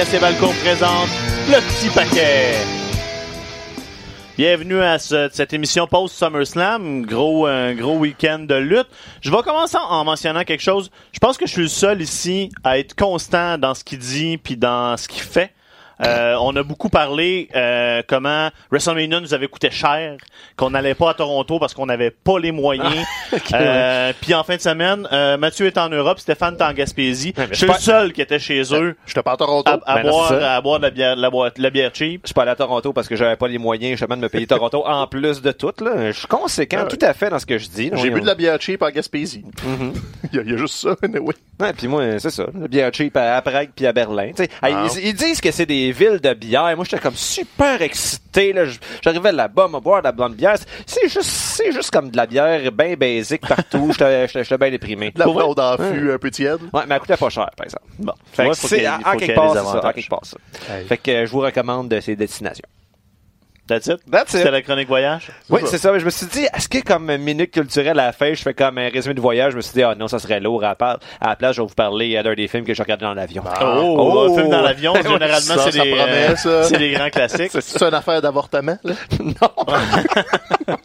RDS et Balcon présente le petit paquet. Bienvenue à ce- cette émission post SummerSlam, gros un gros week-end de lutte. Je vais commencer en mentionnant quelque chose. Je pense que je suis le seul ici à être constant dans ce qu'il dit puis dans ce qu'il fait. Euh, on a beaucoup parlé euh, comment WrestleMania nous avait coûté cher, qu'on n'allait pas à Toronto parce qu'on n'avait pas les moyens. Euh, Puis en fin de semaine, Mathieu est en Europe, Stéphane est en Gaspésie. je suis je le seul qui était chez eux J'étais pas à Toronto. à, à Ben boire, à boire de la bière, la, bière cheap. Je suis pas allé à Toronto parce que j'avais pas les moyens justement de me payer Toronto en plus de tout. Là. Je suis conséquent Ah tout à fait dans ce que je dis. J'ai bu de la bière cheap en Gaspésie. Mhm. il, y a, il y a juste ça, anyway. Ouais, puis moi, c'est ça. La bière cheap à, à Prague puis à Berlin. Wow. ils disent que c'est des villes de bière. Moi, j'étais comme super excité. Là. J'arrivais là-bas, me boire de la blonde bière. C'est juste, c'est juste comme de la bière bien basique partout. J'étais bien déprimé. La blonde en fût un peu tiède. Ouais, mais elle coûtait pas cher, par exemple. Bon, Fait Ouais, que c'est, faut en qu'il y quelque part, des ça. Quelque part, ça. Hey. Fait que euh, je vous recommande de ces destinations. That's it? That's it. C'était la chronique voyage? Oui, c'est ça. Mais je me suis dit, est-ce que comme minute culturelle à la fin, je fais comme un résumé de voyage, je me suis dit, ah non, ça serait lourd. À part- à la place, je vais vous parler euh, d'un des films que j'ai regardé dans l'avion. Oh, Oh. un film dans l'avion, généralement, ça, c'est ça des, promet, euh, ça. c'est des grands classiques. C'est une affaire d'avortement, là?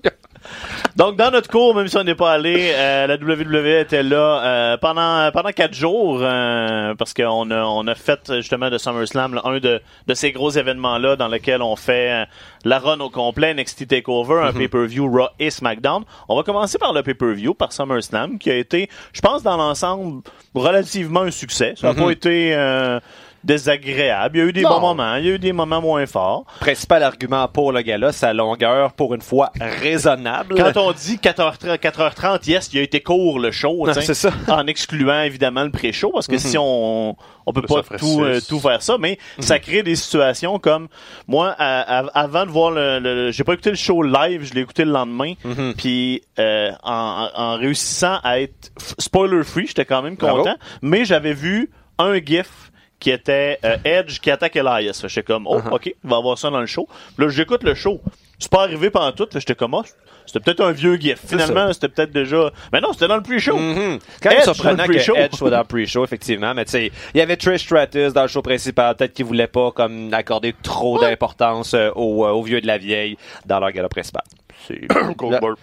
Donc, dans notre cours, même si on n'est pas allé, euh, la WWE était là euh, pendant pendant quatre jours euh, parce qu'on a on a fait justement de SummerSlam là, un de de ces gros événements là dans lequel on fait euh, la run au complet NXT Takeover, un pay-per-view Raw et SmackDown. On va commencer par le pay-per-view, par SummerSlam, qui a été, je pense, dans l'ensemble relativement un succès. Ça n'a pas été euh, désagréable. Il y a eu des Non. bons moments, il y a eu des moments moins forts. Principal argument pour le gala, sa longueur, pour une fois raisonnable. Quand on dit 4h30, 4h30, yes, il a été court le show, Non, t'sais, c'est ça. en excluant évidemment le pré-show, parce que si on on peut Ça pas tout euh, tout faire ça, mais ça crée des situations comme moi à- à- avant de voir le, le- j'ai pas écouté le show live, je l'ai écouté le lendemain, puis euh, en, en- réussissant à être spoiler free, j'étais quand même Bravo. content, mais j'avais vu un gif qui était euh, Edge qui attaque Elias. J'étais comme, oh, ok, on va avoir ça dans le show. Là, j'écoute le show. C'est pas arrivé pendant tout. J'étais comme, oh, c'était peut-être un vieux gif. Finalement, c'était peut-être déjà. Mais non, c'était dans le pre-show. Mhm. Quand même surprenant que. Edge soit dans le pre-show, effectivement. Mais tu sais, il y avait Trish Stratus dans le show principal. Peut-être qu'ils voulaient pas comme accorder trop d'importance euh, aux, euh, aux vieux de la vieille dans leur gala principal. C'est- Goldberg.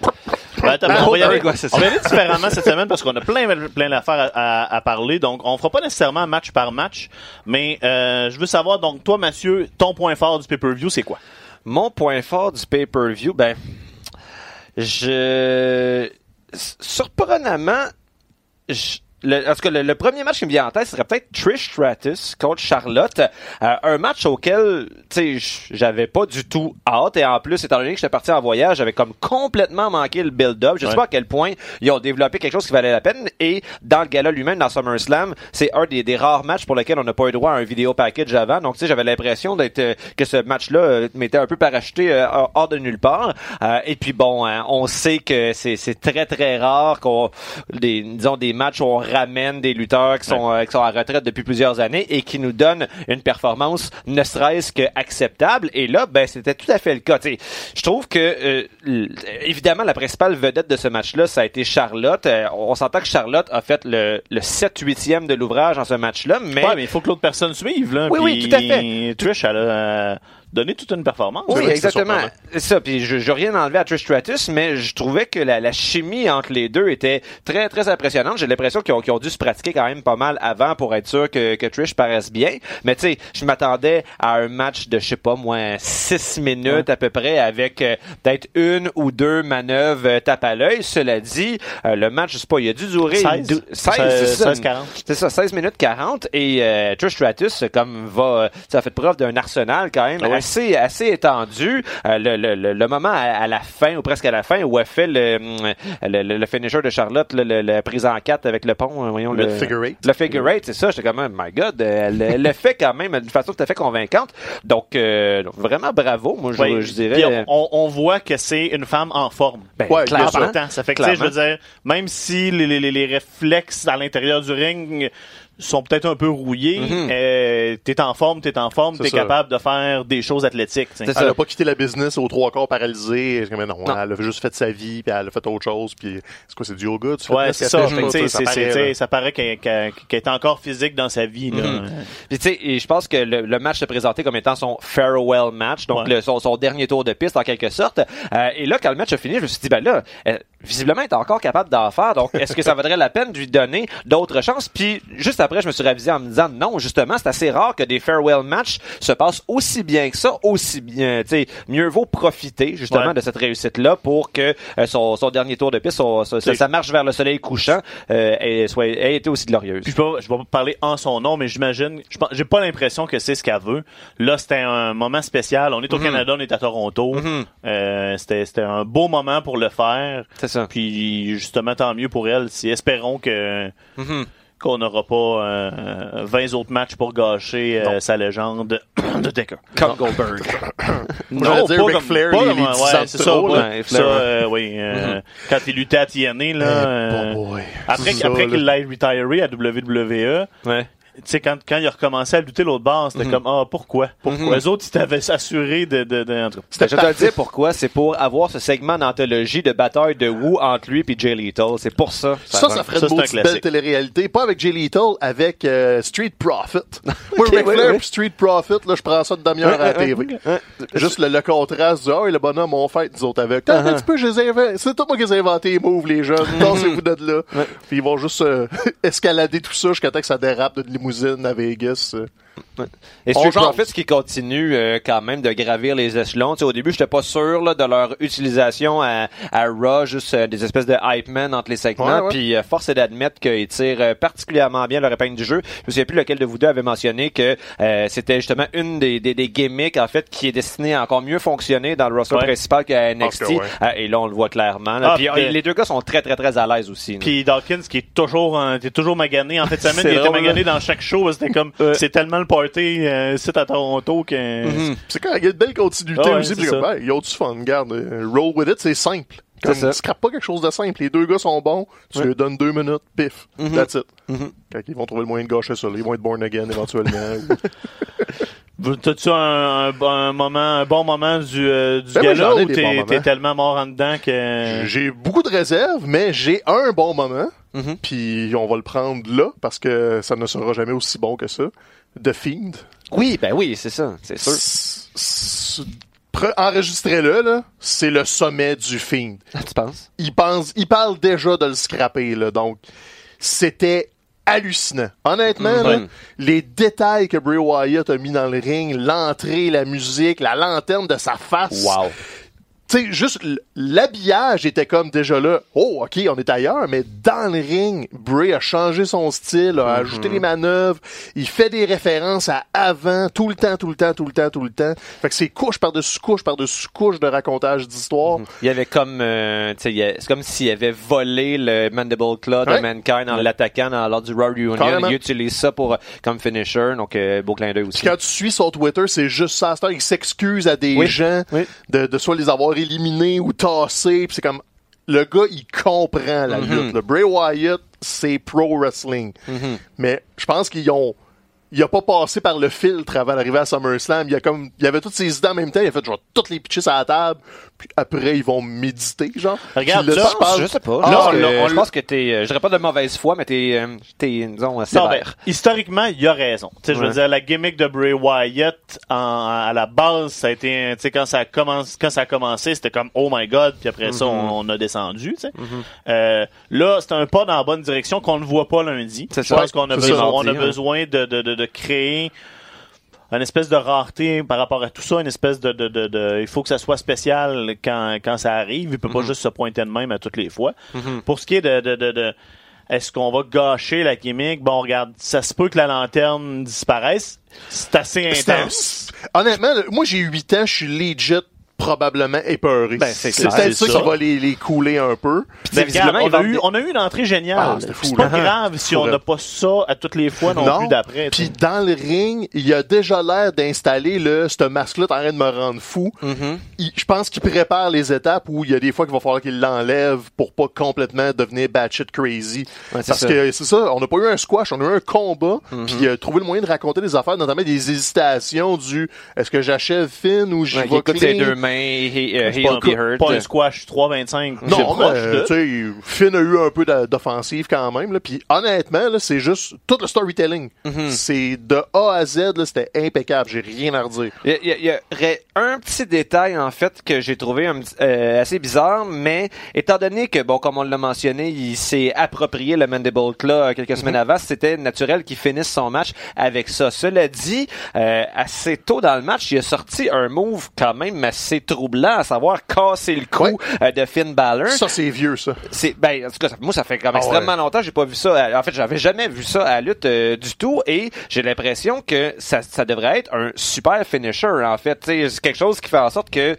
Ben, attends, on va y aller, Ouais, c'est ça. on va y aller différemment cette semaine parce qu'on a plein, plein d'affaires à, à- à parler. Donc, on fera pas nécessairement match par match, mais euh, je veux savoir, donc, toi, Mathieu, ton point fort du pay-per-view, c'est quoi? Mon point fort du pay-per-view, ben, je, surprenamment, je- le, en tout cas, le, le premier match qui me vient en tête serait peut-être Trish Stratus contre Charlotte. Euh, un match auquel, tu sais, j'avais pas du tout hâte. Et en plus, étant donné que j'étais parti en voyage, j'avais comme complètement manqué le build-up. Je sais Ouais. pas à quel point ils ont développé quelque chose qui valait la peine. Et dans le gala lui-même, dans SummerSlam, c'est un des, des rares matchs pour lesquels on n'a pas eu droit à un vidéo package avant. Donc, tu sais, j'avais l'impression d'être euh, que ce match-là euh, m'était un peu parachuté euh, hors de nulle part. Euh, et puis bon, hein, on sait que c'est c'est très très rare qu'on des disons des matchs où on ramène des lutteurs qui sont euh, qui sont à retraite depuis plusieurs années et qui nous donnent une performance ne serait-ce que acceptable. Et là, ben c'était tout à fait le cas. Tu sais, je trouve que euh, évidemment la principale vedette de ce match-là, ça a été Charlotte. Euh, on s'entend que Charlotte a fait le, le 7-8e de l'ouvrage dans ce match-là, mais Ouais, mais il faut que l'autre personne suive, là. Oui, oui, tout à fait. Trish, elle a euh, donné toute une performance. Oui, exactement. ça. Puis je, je rien enlevé à Trish Stratus, mais je trouvais que la, la chimie entre les deux était très très impressionnante. J'ai l'impression qu'ils ont, qu'ils ont dû se pratiquer quand même pas mal avant pour être sûr que, que Trish paraisse bien. Mais tu sais, je m'attendais à un match de je sais pas moi six minutes à peu près avec euh, peut-être une ou deux manœuvres euh, tape à l'œil. Cela dit, euh, le match, je sais pas, il a dû durer 16. dou- 16, c'est ça. 16, 40. C'est ça, 16 minutes 40 et euh, Trish Stratus comme va ça a fait preuve d'un arsenal quand même ouais. Assez assez étendu. Euh, le, le, le, le moment à, à la fin ou presque à la fin où elle fait le hum, le, le, le finisher de Charlotte, le, le, la prise en quatre avec le pont, euh, voyons Le le figure eight. Le figure eight, c'est ça. J'étais comme my God, elle, elle le fait quand même d'une façon tout à fait convaincante. Donc, euh, vraiment bravo, moi je, je dirais. Puis on, on- voit que c'est une femme en forme. Ben, Ouais, En clairement. Ça fait que, tu sais, je veux Clairement. dire, même si les, les, les réflexes à l'intérieur du ring sont peut-être un peu rouillés. Mhm. Euh, t'es en forme, t'es en forme, C'est t'es ça. capable de faire des choses athlétiques. Elle a pas quitté la business aux trois quarts paralysée. Mais non, Non. elle a juste fait sa vie, puis elle a fait autre chose. Puis c'est quoi, c'est du yoga? Tu Ouais, c'est ça. Fait ça paraît, ça paraît qu'elle qu'elle- qu'elle est encore physique dans sa vie. Là. Mhm. Puis tu sais, et je pense que le, le match s'est présenté comme étant son farewell match, donc Ouais. le- son, son dernier tour de piste en quelque sorte. Euh, et là, quand le match a fini, je me suis dit, ben là, euh, visiblement, est encore capable d'en faire. Donc, est-ce que ça vaudrait la peine de lui donner d'autres chances? Puis juste après, je me suis ravisé en me disant, non, justement, c'est assez rare que des farewell matchs se passent aussi bien que ça, aussi bien. Tu sais, mieux vaut profiter justement Ouais. de cette réussite-là pour que euh, son, son dernier tour de piste, son- sa marche vers le soleil couchant, euh, ait, soit, ait été aussi glorieuse. Puis je vais, je vais pas parler en son nom, mais j'imagine, j'ai pas l'impression que c'est ce qu'elle veut. Là, c'était un moment spécial. On est au Mhm. Canada, on est à Toronto. Mhm. Euh, c'était, c'était un beau moment pour le faire. Ça. Puis justement, tant mieux pour elle. Si espérons que Mhm. qu'on n'aura pas euh, 20 autres matchs pour gâcher euh, sa légende de Decker. Comme Goldberg. Dire Ric comme- Flair, pas comme- ouais, 10 ans de c'est trop, ça. Ouais, ça, euh, oui. Quand il luttait à TNA, là, boy. après, après qu'il l'ait retiré à WWE, Ouais. Tu sais, quand, quand il a recommencé à lutter l'autre bord, c'était comme, ah, pourquoi? Pourquoi? Les autres, ils t'avaient assuré de, de, de. Ben, je vais te le dire pourquoi. C'est pour avoir ce segment d'anthologie de bataille de Wu entre lui et Jay Lethal. C'est pour ça. Ça, va. ça ferait Ça, une c'est un maudite belle télé-réalité. Pas avec Jay Lethal, avec euh, Street Profit. Moi, Ok, Ric Flair puis Street Profit, là, je prends ça de demi-heure à la TV. Juste le, le contraste du « Ah, le bonhomme, on fait, nous autres avec. Attends Uh-huh. un petit peu. C'est tout moi qui les ai inventés, les moves, les jeunes. Dansez-vous de là. Puis ils vont juste euh, escalader tout ça jusqu'à temps que ça dérape d'une limousine à Vegas. Et jase. Profits qui continue euh, quand même de gravir les échelons. Tu sais, au début, j'étais pas sûr là, de leur utilisation à, à Raw, juste euh, des espèces de hype men entre les segments. Puis euh, force est d'admettre qu'ils tirent euh, particulièrement bien leur épingle du jeu. Je me souviens plus lequel de vous deux avait mentionné que euh, c'était justement une des, des, des gimmicks en fait qui est destinée à encore mieux fonctionner dans le roster Ouais. principal qu'à NXT. Que ouais. Euh, et là, on le voit clairement. Ah, puis les deux gars sont très très très à l'aise aussi. Puis Dawkins qui est toujours euh, t'es toujours magané en fait semaine il était magané dans chaque show c'était comme c'est tellement le party euh, ici à Toronto que Mhm. C'est quand il y a de belle continuité Ah ouais, aussi. c'est hey, ils ont du fun. Regarde, euh, roll with it, c'est simple. Comme, C'est ça. scrape pas quelque chose de simple. Les deux gars sont bons. Tu Ouais. leur donnes deux minutes, pif. Mhm. That's it. Mhm. Quand ils vont trouver le moyen de gâcher ça, ils vont être born again éventuellement. ou- T'as-tu un, un, un moment, un bon moment du, euh, du Ben, gala ou t'es tellement mort en dedans que... J'ai beaucoup de réserves, mais j'ai un bon moment. Mhm. Puis on va le prendre là, parce que ça ne sera jamais aussi bon que ça. The Fiend. Oui, ben oui, c'est ça, c'est sûr. Enregistrez-le, là. C'est le sommet du Fiend. Tu penses? il pense, il parle déjà de le scraper, là. Donc, c'était hallucinant. Honnêtement, là, Mhm. les détails que Bray Wyatt a mis dans le ring, l'entrée, la musique, la lanterne de sa face. Wow. Tu sais, juste l'habillage était comme déjà là. Oh, ok, on est ailleurs, mais dans le ring, Bray a changé son style, a ajouté les manœuvres, il fait des références à avant, tout le temps, tout le temps, tout le temps, tout le temps. Fait que c'est couche par-dessus couche par-dessus couche de racontage d'histoire. Il y avait comme, euh, tu sais, c'est comme s'il avait volé le Mandible Claw de. Mankind en l'attaquant lors du Raw Reunion. Carrément. Il utilise ça pour, euh, comme finisher, donc euh, beau clin d'œil aussi. Puis quand tu suis son Twitter, c'est juste ça. il s'excuse à des Oui. gens Oui. de, de soit les avoir éliminés ou. Puis c'est comme le gars, il comprend la Mhm. lutte. Le Bray Wyatt, c'est pro wrestling. Mhm. Mais je pense qu'ils ont il a pas passé par le filtre avant d'arriver à SummerSlam. Il y a comme, il y avait toutes ses idées en même temps. Il a fait, vais toutes les pitcher sur la table. Puis après, ils vont méditer, genre. Regarde, là, Je sais pas. Ah, je, pense que, on- je pense que t'es, euh, je dirais pas de mauvaise foi, mais t'es, euh, t'es, disons, euh, Non, ben, historiquement, il a raison. Tu sais, je veux Ouais. dire, la gimmick de Bray Wyatt, en- à la base, ça a été, tu sais, quand ça a commencé, quand ça a commencé, c'était comme, oh my god, puis après ça, Mm-hmm. on, on a descendu, tu sais. Euh, là, c'est un pas dans la bonne direction qu'on ne voit pas lundi. C'est Je ça. pense qu'on a besoin, on a hein. besoin de, de, de, de créer une espèce de rareté par rapport à tout ça, une espèce de, de, de, de- il faut que ça soit spécial quand, quand ça arrive. Il peut pas juste se pointer de même à toutes les fois. Pour ce qui est de, de, de, de est-ce qu'on va gâcher la gimmick? Bon, regarde, ça se peut que la lanterne disparaisse. C'est assez intense. Honnêtement, moi j'ai 8 ans, je suis legit probablement épeurés. Ben, c'est peut-être ça, ça. qui va les, les couler un peu. Mais visiblement, regarde, ils on, a eu, des- on a eu une entrée géniale. Ah, c'est pas là. grave si on n'a pas ça à toutes les fois non, plus d'après. Puis dans le ring, il a déjà l'air d'installer le ce masque-là t'es en train de me rendre fou. Mm-hmm. Je pense qu'il prépare les étapes où il y a des fois qu'il va falloir qu'il l'enlève pour pas complètement devenir batshit crazy. Ouais, c'est Parce ça. que c'est ça, on n'a pas eu un squash, on a eu un combat, Mm-hmm. puis il a trouvé le moyen de raconter des affaires, notamment des hésitations du est-ce que j'achève Finn ou je Ouais, vais écoute ses clean? deux mains, he, uh, he'll pas, be hurt. pas un squash 3-25. C'est Non, mais, de- tu sais, Finn a eu un peu d'offensive quand même. Là. Puis honnêtement, là, c'est juste tout le storytelling. Mhm. C'est de A à Z, là, c'était impeccable. J'ai rien à redire. Il y, y a- il y aurait un petit détail en fait que j'ai trouvé un euh, assez bizarre, mais étant donné que bon, comme on l'a mentionné, il s'est approprié le Mandible Claw euh, quelques semaines avant, c'était naturel qu'il finisse son match avec ça. Cela dit, euh, assez tôt dans le match, il a sorti un move quand même assez troublant, à savoir casser le cou Ouais. euh, de Finn Balor. Ça, c'est vieux, ça. C'est ben en tout cas moi ça fait comme Ah extrêmement longtemps que j'ai pas vu ça. Euh, En fait, j'avais jamais vu ça à la lutte euh, du tout et j'ai l'impression que ça, ça devrait être un super finisher en fait, c'est quelque chose qui fait en sorte que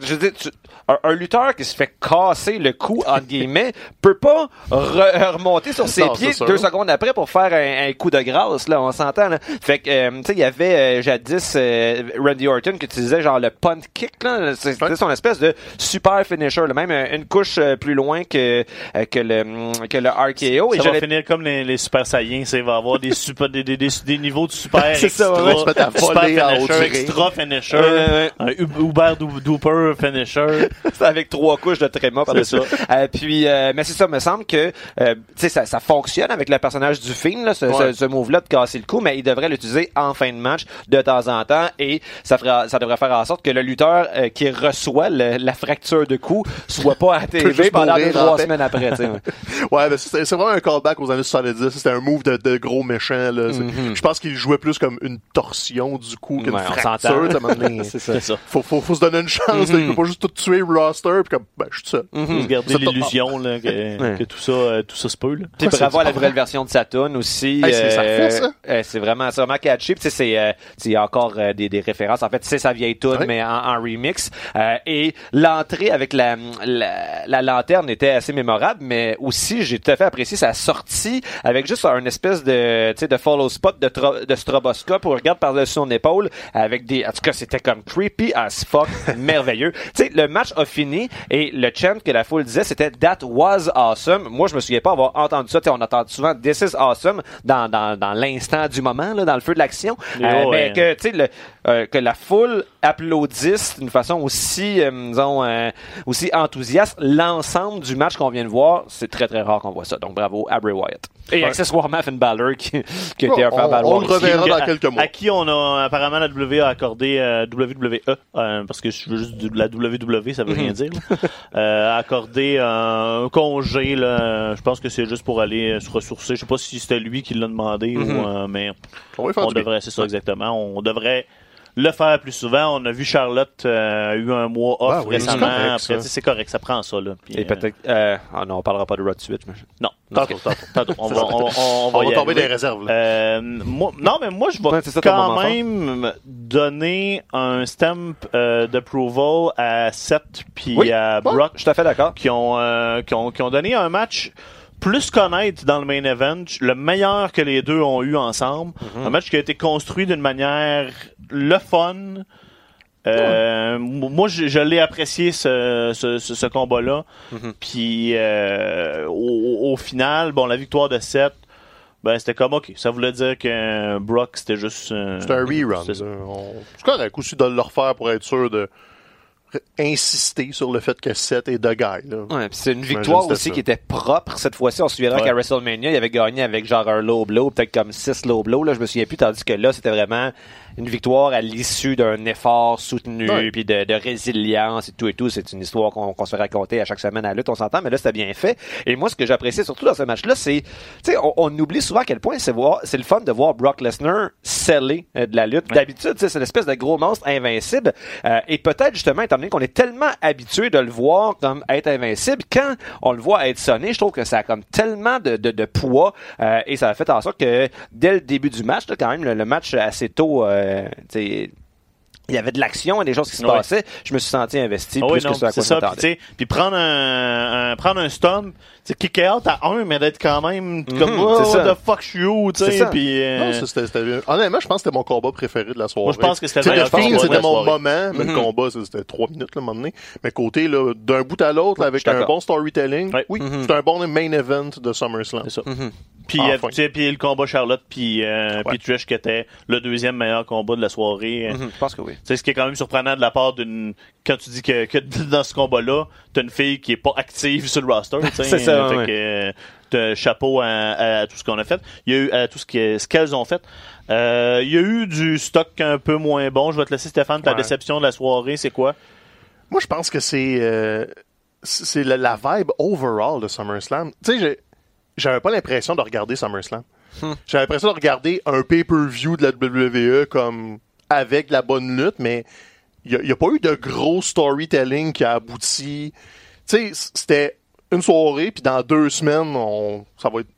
je veux dire, tu- un, un lutteur qui se fait casser le cou entre guillemets peut pas re- remonter sur ses Non, pieds deux secondes après pour faire un, un coup de grâce là, on s'entend là. Fait que euh, tu sais il y avait euh, jadis euh, Randy Orton qui utilisait genre le punt kick là, C'est- c'était Ouais. son espèce de super finisher, là, même euh, une couche euh, plus loin que euh, que le hum, que le RKO et Ça je va finir comme les, les Super Saiyans. ça, Il va avoir des, super, des, des, des, des niveaux de super C'est ça, extra, ouais, super finisher, extra finisher, Euh, un U- Uber Dou- Duper finisher. C'est avec trois couches de tréma par dessus. Euh, puis, euh, mais c'est ça, me semble que euh, tu sais ça, ça fonctionne avec le personnage du film, là, ce, Ouais. ce, ce move-là de casser le cou, mais il devrait l'utiliser en fin de match de temps en temps et ça fera, ça devrait faire en sorte que le lutteur euh, qui reçoit le- la fracture de cou soit pas à TV pendant deux, trois semaines après. ouais. Ouais, mais c'est vraiment un callback aux années 70. C'était un move de, de gros méchant. Là. C'est- Je pense qu'il jouait plus comme une torsion du coup qu'une. Ouais, fracture. C'est ça. Faut, faut, faut se donner une chance. là. Il peut pas juste tout tuer le roster puis comme, ben, je suis tout seul. Faut se garder l'illusion là, que, Ouais. que tout ça, euh, tout ça se peut. Là. Puis c'est à la nouvelle version de Saturn aussi. Hey, c'est- ça. euh, c'est vraiment, c'est vraiment catchy. Puis tu sais, c'est, euh, tu sais, il y a encore euh, des, des références. En fait, c'est sa vieille tune, Ouais. mais en, en remix. Euh, et l'entrée avec la, la, la lanterne était assez mémorable, mais aussi j'ai tout à fait apprécié sa sortie avec juste un espèce de, tu sais, de follow spot de, tro- de stroboscope où on regarde par-dessus son épaule avec des, en tout cas, c'était comme creepy as fuck, merveilleux. Tu sais, le match a fini et le chant que la foule disait, c'était That was awesome. Moi, je me souviens pas avoir entendu ça. Tu sais, on entend souvent This is awesome dans, dans, dans l'instant du moment, là, dans le feu de l'action. Mais Euh, mais que, tu euh, que la foule applaudisse d'une façon aussi, euh, disons, euh, aussi enthousiaste l'ensemble du match qu'on vient de voir, c'est très très rare qu'on voit ça. Donc bravo à Bray Wyatt. Et Ouais. accessoirement Finn Balor qui, qui était un On- fan valoir on le reverra dans quelques mois. À qui on a apparemment la W a accordé euh, WWE euh, parce que je veux juste la WWE, ça veut rien dire. Euh, a accordé un congé là. Je pense que c'est juste pour aller euh, se ressourcer. Je sais pas si c'était lui qui l'a demandé ou euh, mais On devrait, c'est ça exactement. On devrait le faire plus souvent. On a vu Charlotte euh, a eu un mois off Ben oui, récemment. correct, c'est correct, ça prend ça là. Puis, Et euh, peut-être, euh, ah non, on parlera pas de Rod Switch. mais- non, tantôt, tantôt, tantôt. On va, on, on, on va On va tomber des réserves. là. Euh, moi, non, mais moi, je vais Ouais, quand même donner un stamp euh, d'approval à Seth puis Oui. à Brock je suis tout à fait d'accord. qui ont, euh, qui ont qui ont donné un match plus connaître dans le main event, le meilleur que les deux ont eu ensemble. Mhm. Un match qui a été construit d'une manière le fun. Euh, Moi, je, je l'ai apprécié ce, ce, ce, ce combat-là. Mhm. Puis euh, au, au final, bon, la victoire de Seth, ben c'était comme ok, ça voulait dire que Brock c'était juste. euh, C'est un rerun. c'est correct aussi de le refaire pour être sûr de insister sur le fait que Seth est de guy. Là. Ouais, puis c'est une victoire aussi ça. qui était propre cette fois-ci. On se souviendra Ouais. qu'à WrestleMania, il avait gagné avec genre un low blow, peut-être comme six low blows, là, je me souviens plus, tandis que là, c'était vraiment une victoire à l'issue d'un effort soutenu, Ouais. puis de, de résilience et tout et tout. C'est une histoire qu'on se fait raconter à chaque semaine à la lutte, on s'entend, mais là, c'était bien fait. Et moi, ce que j'appréciais surtout dans ce match-là, c'est, tu sais, on, on oublie souvent à quel point c'est le fun de voir Brock Lesnar sceller euh, de la lutte. D'habitude, tu sais, c'est une espèce de gros monstre invincible. Euh, et peut-être justement, étant donné qu'on est tellement habitué de le voir comme être invincible, quand on le voit être sonné, je trouve que ça a comme tellement de, de, de poids euh, et ça a fait en sorte que dès le début du match, là, quand même, le, le match assez tôt, euh, tu sais, il y avait de l'action et des choses qui se Ouais. passaient, je me suis senti investi Ah plus oui, que ce à quoi ça. Puis, m'attendais. tu sais, puis prendre un, un- prendre un stomp, c'est kick out à un, mais d'être quand même comme, Mhm, oh, c'est ça. what the fuck you, tu sais. Puis, euh, Non, c'était- Honnêtement, je pense que c'était mon combat préféré de la soirée. Moi, je pense que c'était le le film, c'était mon moment, mais le Mhm. combat, c'était trois minutes, un moment donné. Mais côté, là, d'un bout à l'autre, avec un bon storytelling, oui, Mhm. c'est un bon main event de SummerSlam. c'est ça. Puis, Enfin. euh, puis le combat Charlotte puis euh, puis Trish qui était le deuxième meilleur combat de la soirée. Euh, Je pense que oui. Tu sais, ce qui est quand même surprenant de la part d'une quand tu dis que, que dans ce combat-là, t'as une fille qui est pas active sur le roster. tu sais. C'est ça, Fait ouais. que, euh, t'as chapeau à, à tout ce qu'on a fait. Il y a eu à tout ce que- ce qu'elles ont fait. Euh, il y a eu du stock un peu moins bon. Je vais te laisser Stéphane. Ta Ouais. déception de la soirée, c'est quoi? Moi, je pense que c'est euh, c'est la, la vibe overall de SummerSlam. Tu sais, j'ai- j'avais pas l'impression de regarder SummerSlam. Hmm. J'avais l'impression de regarder un pay-per-view de la WWE comme avec la bonne lutte, mais il n'y a, pas eu de gros storytelling qui a abouti. Tu sais, c'était une soirée, puis dans deux semaines, on, ça va être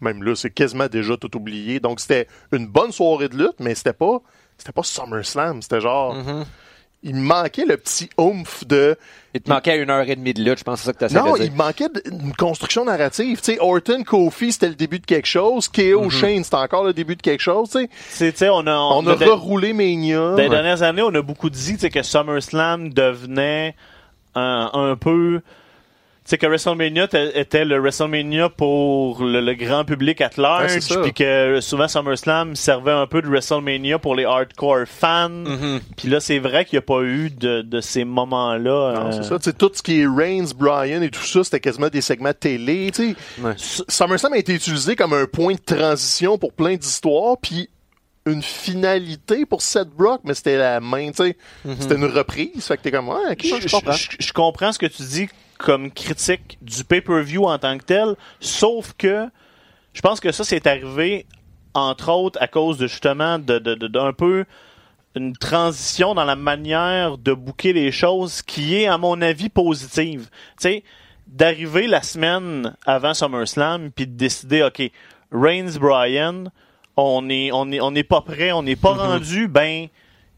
même là, c'est quasiment déjà tout oublié. Donc c'était une bonne soirée de lutte, mais c'était pas c'était pas SummerSlam, c'était genre Mhm. Il me manquait le petit oomph de Il te manquait une heure et demie de lutte, je pense que c'est ça que tu essaies non, dire. il manquait une construction narrative. Tu sais, Orton, Kofi, c'était le début de quelque chose. KO, Shane, c'était encore le début de quelque chose. Tu sais, C'est, tu sais, on a, on a dans- reroulé Mania. dans les dernières années, on a beaucoup dit tu sais, que SummerSlam devenait un, un peu. Tu sais, que WrestleMania était le WrestleMania pour le, le grand public at large, c'est puis que souvent SummerSlam servait un peu de WrestleMania pour les hardcore fans. Mhm. Puis là, c'est vrai qu'il n'y a pas eu de, de ces moments-là. Euh, c'est ça. Tout ce qui est Reigns, Bryan et tout ça, c'était quasiment des segments télé. Ouais. SummerSlam a été utilisé comme un point de transition pour plein d'histoires, puis une finalité pour Seth Brock, mais c'était la main, tu sais. C'était une reprise. Fait que t'es comme, ouais, je, je comprends. je- je comprends ce que tu dis comme critique du pay-per-view en tant que tel, sauf que je pense que ça, c'est arrivé, entre autres, à cause de justement de, de- de- d'un peu une transition dans la manière de bouquer les choses qui est, à mon avis, positive. Tu sais, d'arriver la semaine avant SummerSlam puis de décider, OK, Reigns, Bryan, on est, on est, on n'est pas prêt, on n'est pas rendu, ben,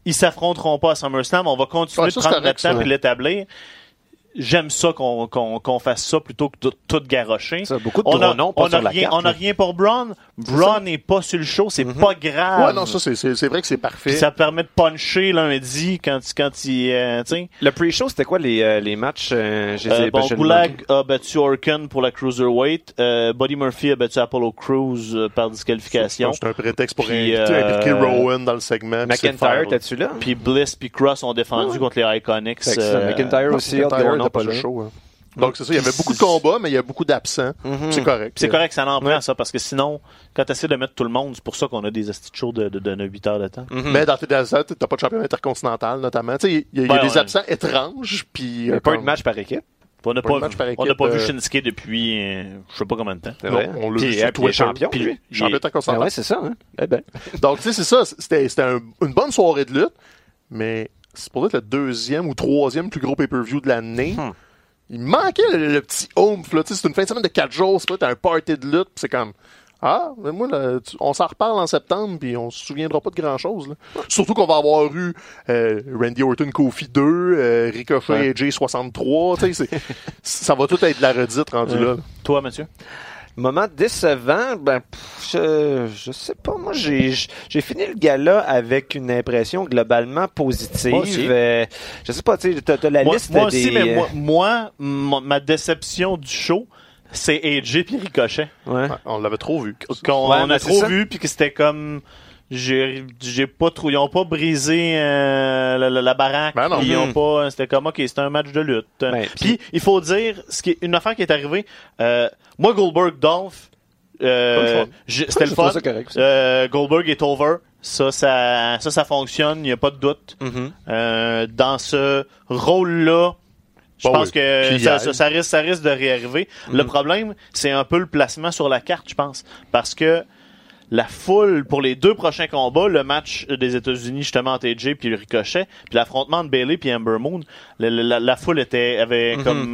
ils s'affronteront pas à SummerSlam, on va continuer Ouais, de prendre notre temps puis l'établir. J'aime ça qu'on qu'on qu'on fasse ça plutôt que de tout garocher. Ça, beaucoup de on a, noms, pas on sur a la rien, carte, on a là. rien pour Braun. Braun n'est pas sur le show, c'est pas grave. Ouais, non, ça, c'est- c'est c'est vrai que c'est parfait. Puis ça permet de puncher lundi quand, quand il. euh. Le pre-show, c'était quoi les, euh, les matchs? Euh, ai- Euh, bon, Goulag a battu Orkan pour la Cruiserweight. Euh, Buddy Murphy a battu Apollo Crews euh, par disqualification. C'est un prétexte pour Puis, euh, impliquer Rowan dans le segment. McIntyre, t'es-tu là? Puis Bliss puis Cross ont défendu Ouais. contre les Iconics. Euh, McIntyre aussi, McIntyre pas le show, hein. Donc c'est ça, il y avait beaucoup de combats, mais il y a beaucoup d'absents. Mhm. C'est correct. C'est correct, ça en prend ça, parce que sinon, quand tu essaies de mettre tout le monde, c'est pour ça qu'on a des astuces shows de, de, de 8 heures de temps. Mhm. Mais dans tes absents, t'as pas de champion intercontinental, notamment. Tu sais, il y y a Ouais, des ouais. absents étranges, puis... Il n'y euh, a pas eu de match par équipe. On n'a Pas on vu euh, Shinsuke depuis euh, je sais pas combien de temps. Vrai. on l'a Puis, vu sur euh, Twitter. champion, Puis- lui. Champion Ah intercontinental. ouais, c'est ça. Hein? Eh ben. Donc, tu sais, c'est ça. C'était c'était un- une bonne soirée de lutte, mais c'est pour être le deuxième ou troisième plus gros pay-per-view de l'année. Hmm. Il manquait le, le petit oomph, là. Tu sais, c'est une fin de semaine de quatre jours, c'est pas un party de lutte, c'est comme... Ah, mais moi, là, tu- on s'en reparle en septembre, puis on se souviendra pas de grand-chose. Surtout qu'on va avoir eu euh, Randy Orton Kofi 2, euh, Ricochet Ouais. et J63. Tu sais, c'est- ça va tout être de la redite rendu Ouais. là. Toi, Mathieu? Moment décevant, ben, pff, je, je sais pas. Moi, j'ai, j'ai fini le gala avec une impression globalement positive. Moi aussi. Euh, je sais pas, tu sais, t'as, t'as la moi, liste moi des. aussi, mais euh, moi, moi, mon- ma déception du show, c'est AJ puis Ricochet. Ouais. Ouais, on l'avait trop vu. Qu'on Ouais, on a trop ça. vu, puis que c'était comme... J'ai j'ai pas trop... Ils ont pas brisé euh, la, la- la baraque. Ben non. Ils ont Mhm. pas... C'était comme, OK, c'était un match de lutte. Ben, puis, il faut dire, ce qui est, une affaire qui est arrivée, euh, moi, Goldberg, Dolph, euh, c'était Je le fun. ça correct, ça. Euh, Goldberg est over. Ça, ça, ça, ça fonctionne. Il n'y a pas de doute. Mhm. Euh, dans ce rôle-là, je Bah pense oui. que ça, il ça, ça risque, ça risque de réarriver. Le Mhm. problème, c'est un peu le placement sur la carte, je pense. Parce que la foule pour les deux prochains combats, le match des États-Unis justement entre AJ puis le Ricochet, puis l'affrontement de Bailey puis Ember Moon, la, la- la foule était avait Mhm. comme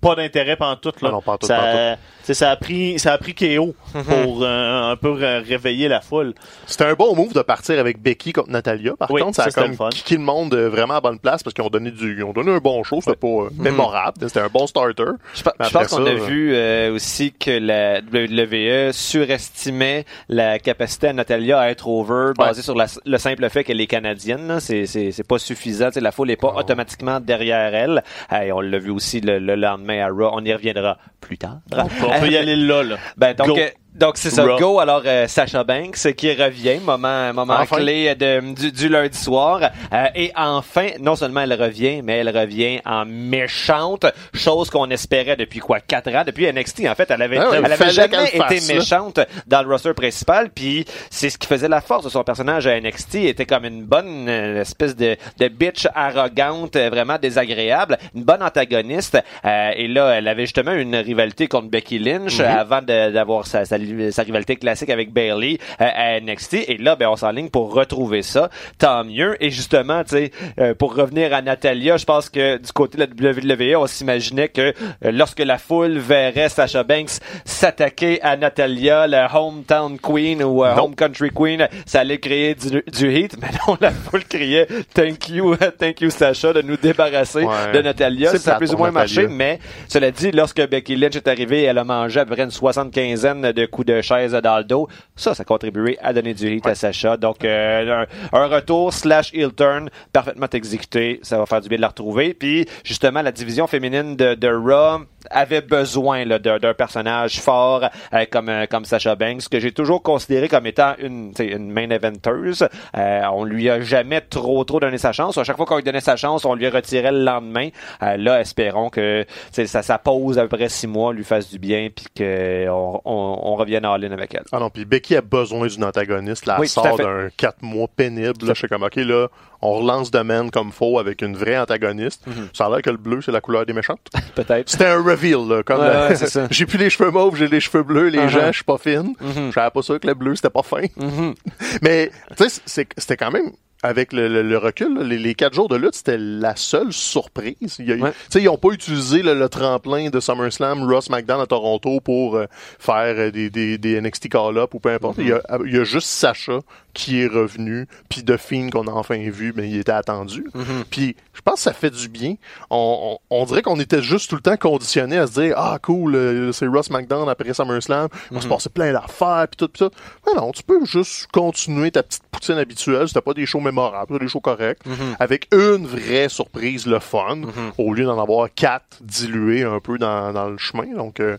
pas d'intérêt pendant tout là. Ah non, tout, ça, ça a pris ça a pris KO Mhm. pour euh, un peu ré- réveiller la foule. C'était un bon move de partir avec Becky contre Natalia. Par Oui, contre, ça, ça, a comme kické le monde euh, vraiment à bonne place parce qu'ils ont donné du, ils ont donné un bon show. C'était pas euh, mémorable. C'était un bon starter. Je, pense qu'on a vu euh, aussi que la WWE surestimait la capacité à Natalia à être over basé sur la- le simple fait qu'elle est canadienne. là. C'est, c'est, c'est pas suffisant. Tu sais, la foule n'est pas automatiquement derrière elle. Et on l'a vu aussi le, le lendemain à Raw. On y reviendra plus tard. On peut y aller là là. Ben, donc, Go. Euh, donc c'est ça. Raw. Go. Alors, euh, Sacha Banks euh, qui revient, moment, moment Enfin. clé de, du, du lundi soir. Euh, et enfin, non seulement elle revient, mais elle revient en méchante, chose qu'on espérait depuis quoi, quatre ans, depuis NXT. En fait, elle avait, Ah ouais, elle avait jamais été fasse, là. méchante dans le roster principal. Puis c'est ce qui faisait la force de son personnage à NXT. Elle était comme une bonne euh, espèce de, de bitch arrogante, euh, vraiment désagréable, une bonne antagoniste. Euh, et là, elle avait justement une rivalité contre Becky Lynch Mhm. euh, avant d'avoir sa, sa, sa rivalité classique avec Bailey euh, à NXT. Et là, ben, on s'enligne pour retrouver ça. Tant mieux. Et justement, tu sais, euh, pour revenir à Natalia, je pense que du côté de la WWE, on s'imaginait que euh, lorsque la foule verrait Sasha Banks s'attaquer à Natalia, la hometown queen ou euh, home country queen, ça allait créer du, du heat. Mais non, la foule criait thank you, thank you Sasha de nous débarrasser Ouais. de Natalia. Ça a plus ou moins marché, Natalia. mais cela dit, lorsque Becky Lynch est arrivée, elle a mangé à peu près une soixante-quinzaine de coups de chaise dans le dos. Ça, ça a contribué à donner du hit à Sacha. Donc, euh, un, un retour slash heel turn parfaitement exécuté. Ça va faire du bien de la retrouver. Puis, justement, la division féminine de, de Raw avait besoin là, d'un d'un personnage fort euh, comme euh, comme Sasha Banks que j'ai toujours considéré comme étant une une main eventeuse. Euh, on lui a jamais trop trop donné sa chance. À chaque fois qu'on lui donnait sa chance, on lui retirait le lendemain. Euh, là, espérons que ça, ça pause à peu près six mois lui fasse du bien puis que on, on, on revienne en ligne avec elle. Ah non, puis Becky a besoin d'une antagoniste. Là, elle Oui, sort d'un quatre mois pénible. Là, je suis comme, OK, là, on relance de man comme faux avec une vraie antagoniste. Mhm. Ça a l'air que le bleu, c'est la couleur des méchantes. Peut-être. C'était un reveal, là. Comme Ouais, la- j'ai plus les cheveux mauves, j'ai les cheveux bleus, les Uh-huh. gens, je suis pas fine. Je savais pas ça que le bleu, c'était pas fin. Mhm. Mais, tu sais, c'est- c'était quand même, avec le, le- le recul, là, les, les quatre jours de lutte, c'était la seule surprise. Il y a eu- Ouais. Tu sais, ils ont pas utilisé le, le tremplin de SummerSlam, Ross McDonald à Toronto pour euh, faire euh, des, des, des NXT call-up ou peu importe. il, y a, il y a juste Sacha qui est revenu, puis The Fiend qu'on a enfin vu, mais il était attendu. Puis je pense que ça fait du bien. On, on, on dirait qu'on était juste tout le temps conditionné à se dire ah cool, euh, c'est Ross McDonald après SummerSlam, il va se passer plein d'affaires puis tout pis tout. Mais non, tu peux juste continuer ta petite poutine habituelle. C'était pas des shows mémorables, des shows corrects, avec une vraie surprise, le fun, au lieu d'en avoir quatre dilués un peu dans, dans le chemin. Donc euh,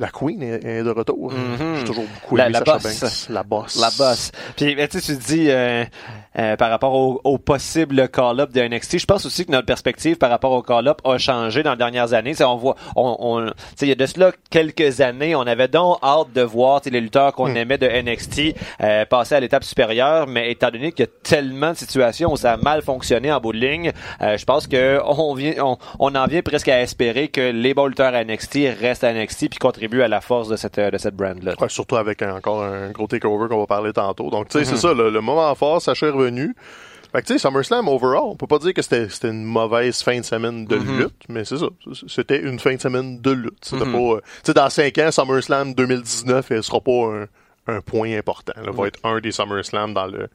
la Queen est, est de retour. J'ai toujours beaucoup La- aimé la Sasha boss. Banks. La boss. La boss. Puis, ben, tu sais, tu te dis, euh, euh, par rapport au, au possible call-up de NXT, je pense aussi que notre perspective par rapport au call-up a changé dans les dernières années. Tu sais, on voit, on, on, tu sais, il y a de cela quelques années, on avait donc hâte de voir les lutteurs qu'on aimait de NXT euh, passer à l'étape supérieure, mais étant donné qu'il y a tellement de situations où ça a mal fonctionné en bout de ligne, euh, je pense que on vient, on, on en vient presque à espérer que les bons lutteurs à NXT restent à NXT puis contribuent à la force de cette, de cette brand-là. Ouais, surtout avec un- encore un gros takeover qu'on va parler tantôt. Donc, tu sais, c'est Mhm. ça, le, le moment fort, Sacha est revenu. Fait que, tu sais, SummerSlam, overall, on peut pas dire que c'était une mauvaise fin de semaine de Mhm. lutte, mais c'est ça. C'était une fin de semaine de lutte. C'était Mhm. pas, euh, tu sais, dans 5 ans, SummerSlam 2019, elle sera pas un, un point important. Elle va être un des SummerSlam dans le,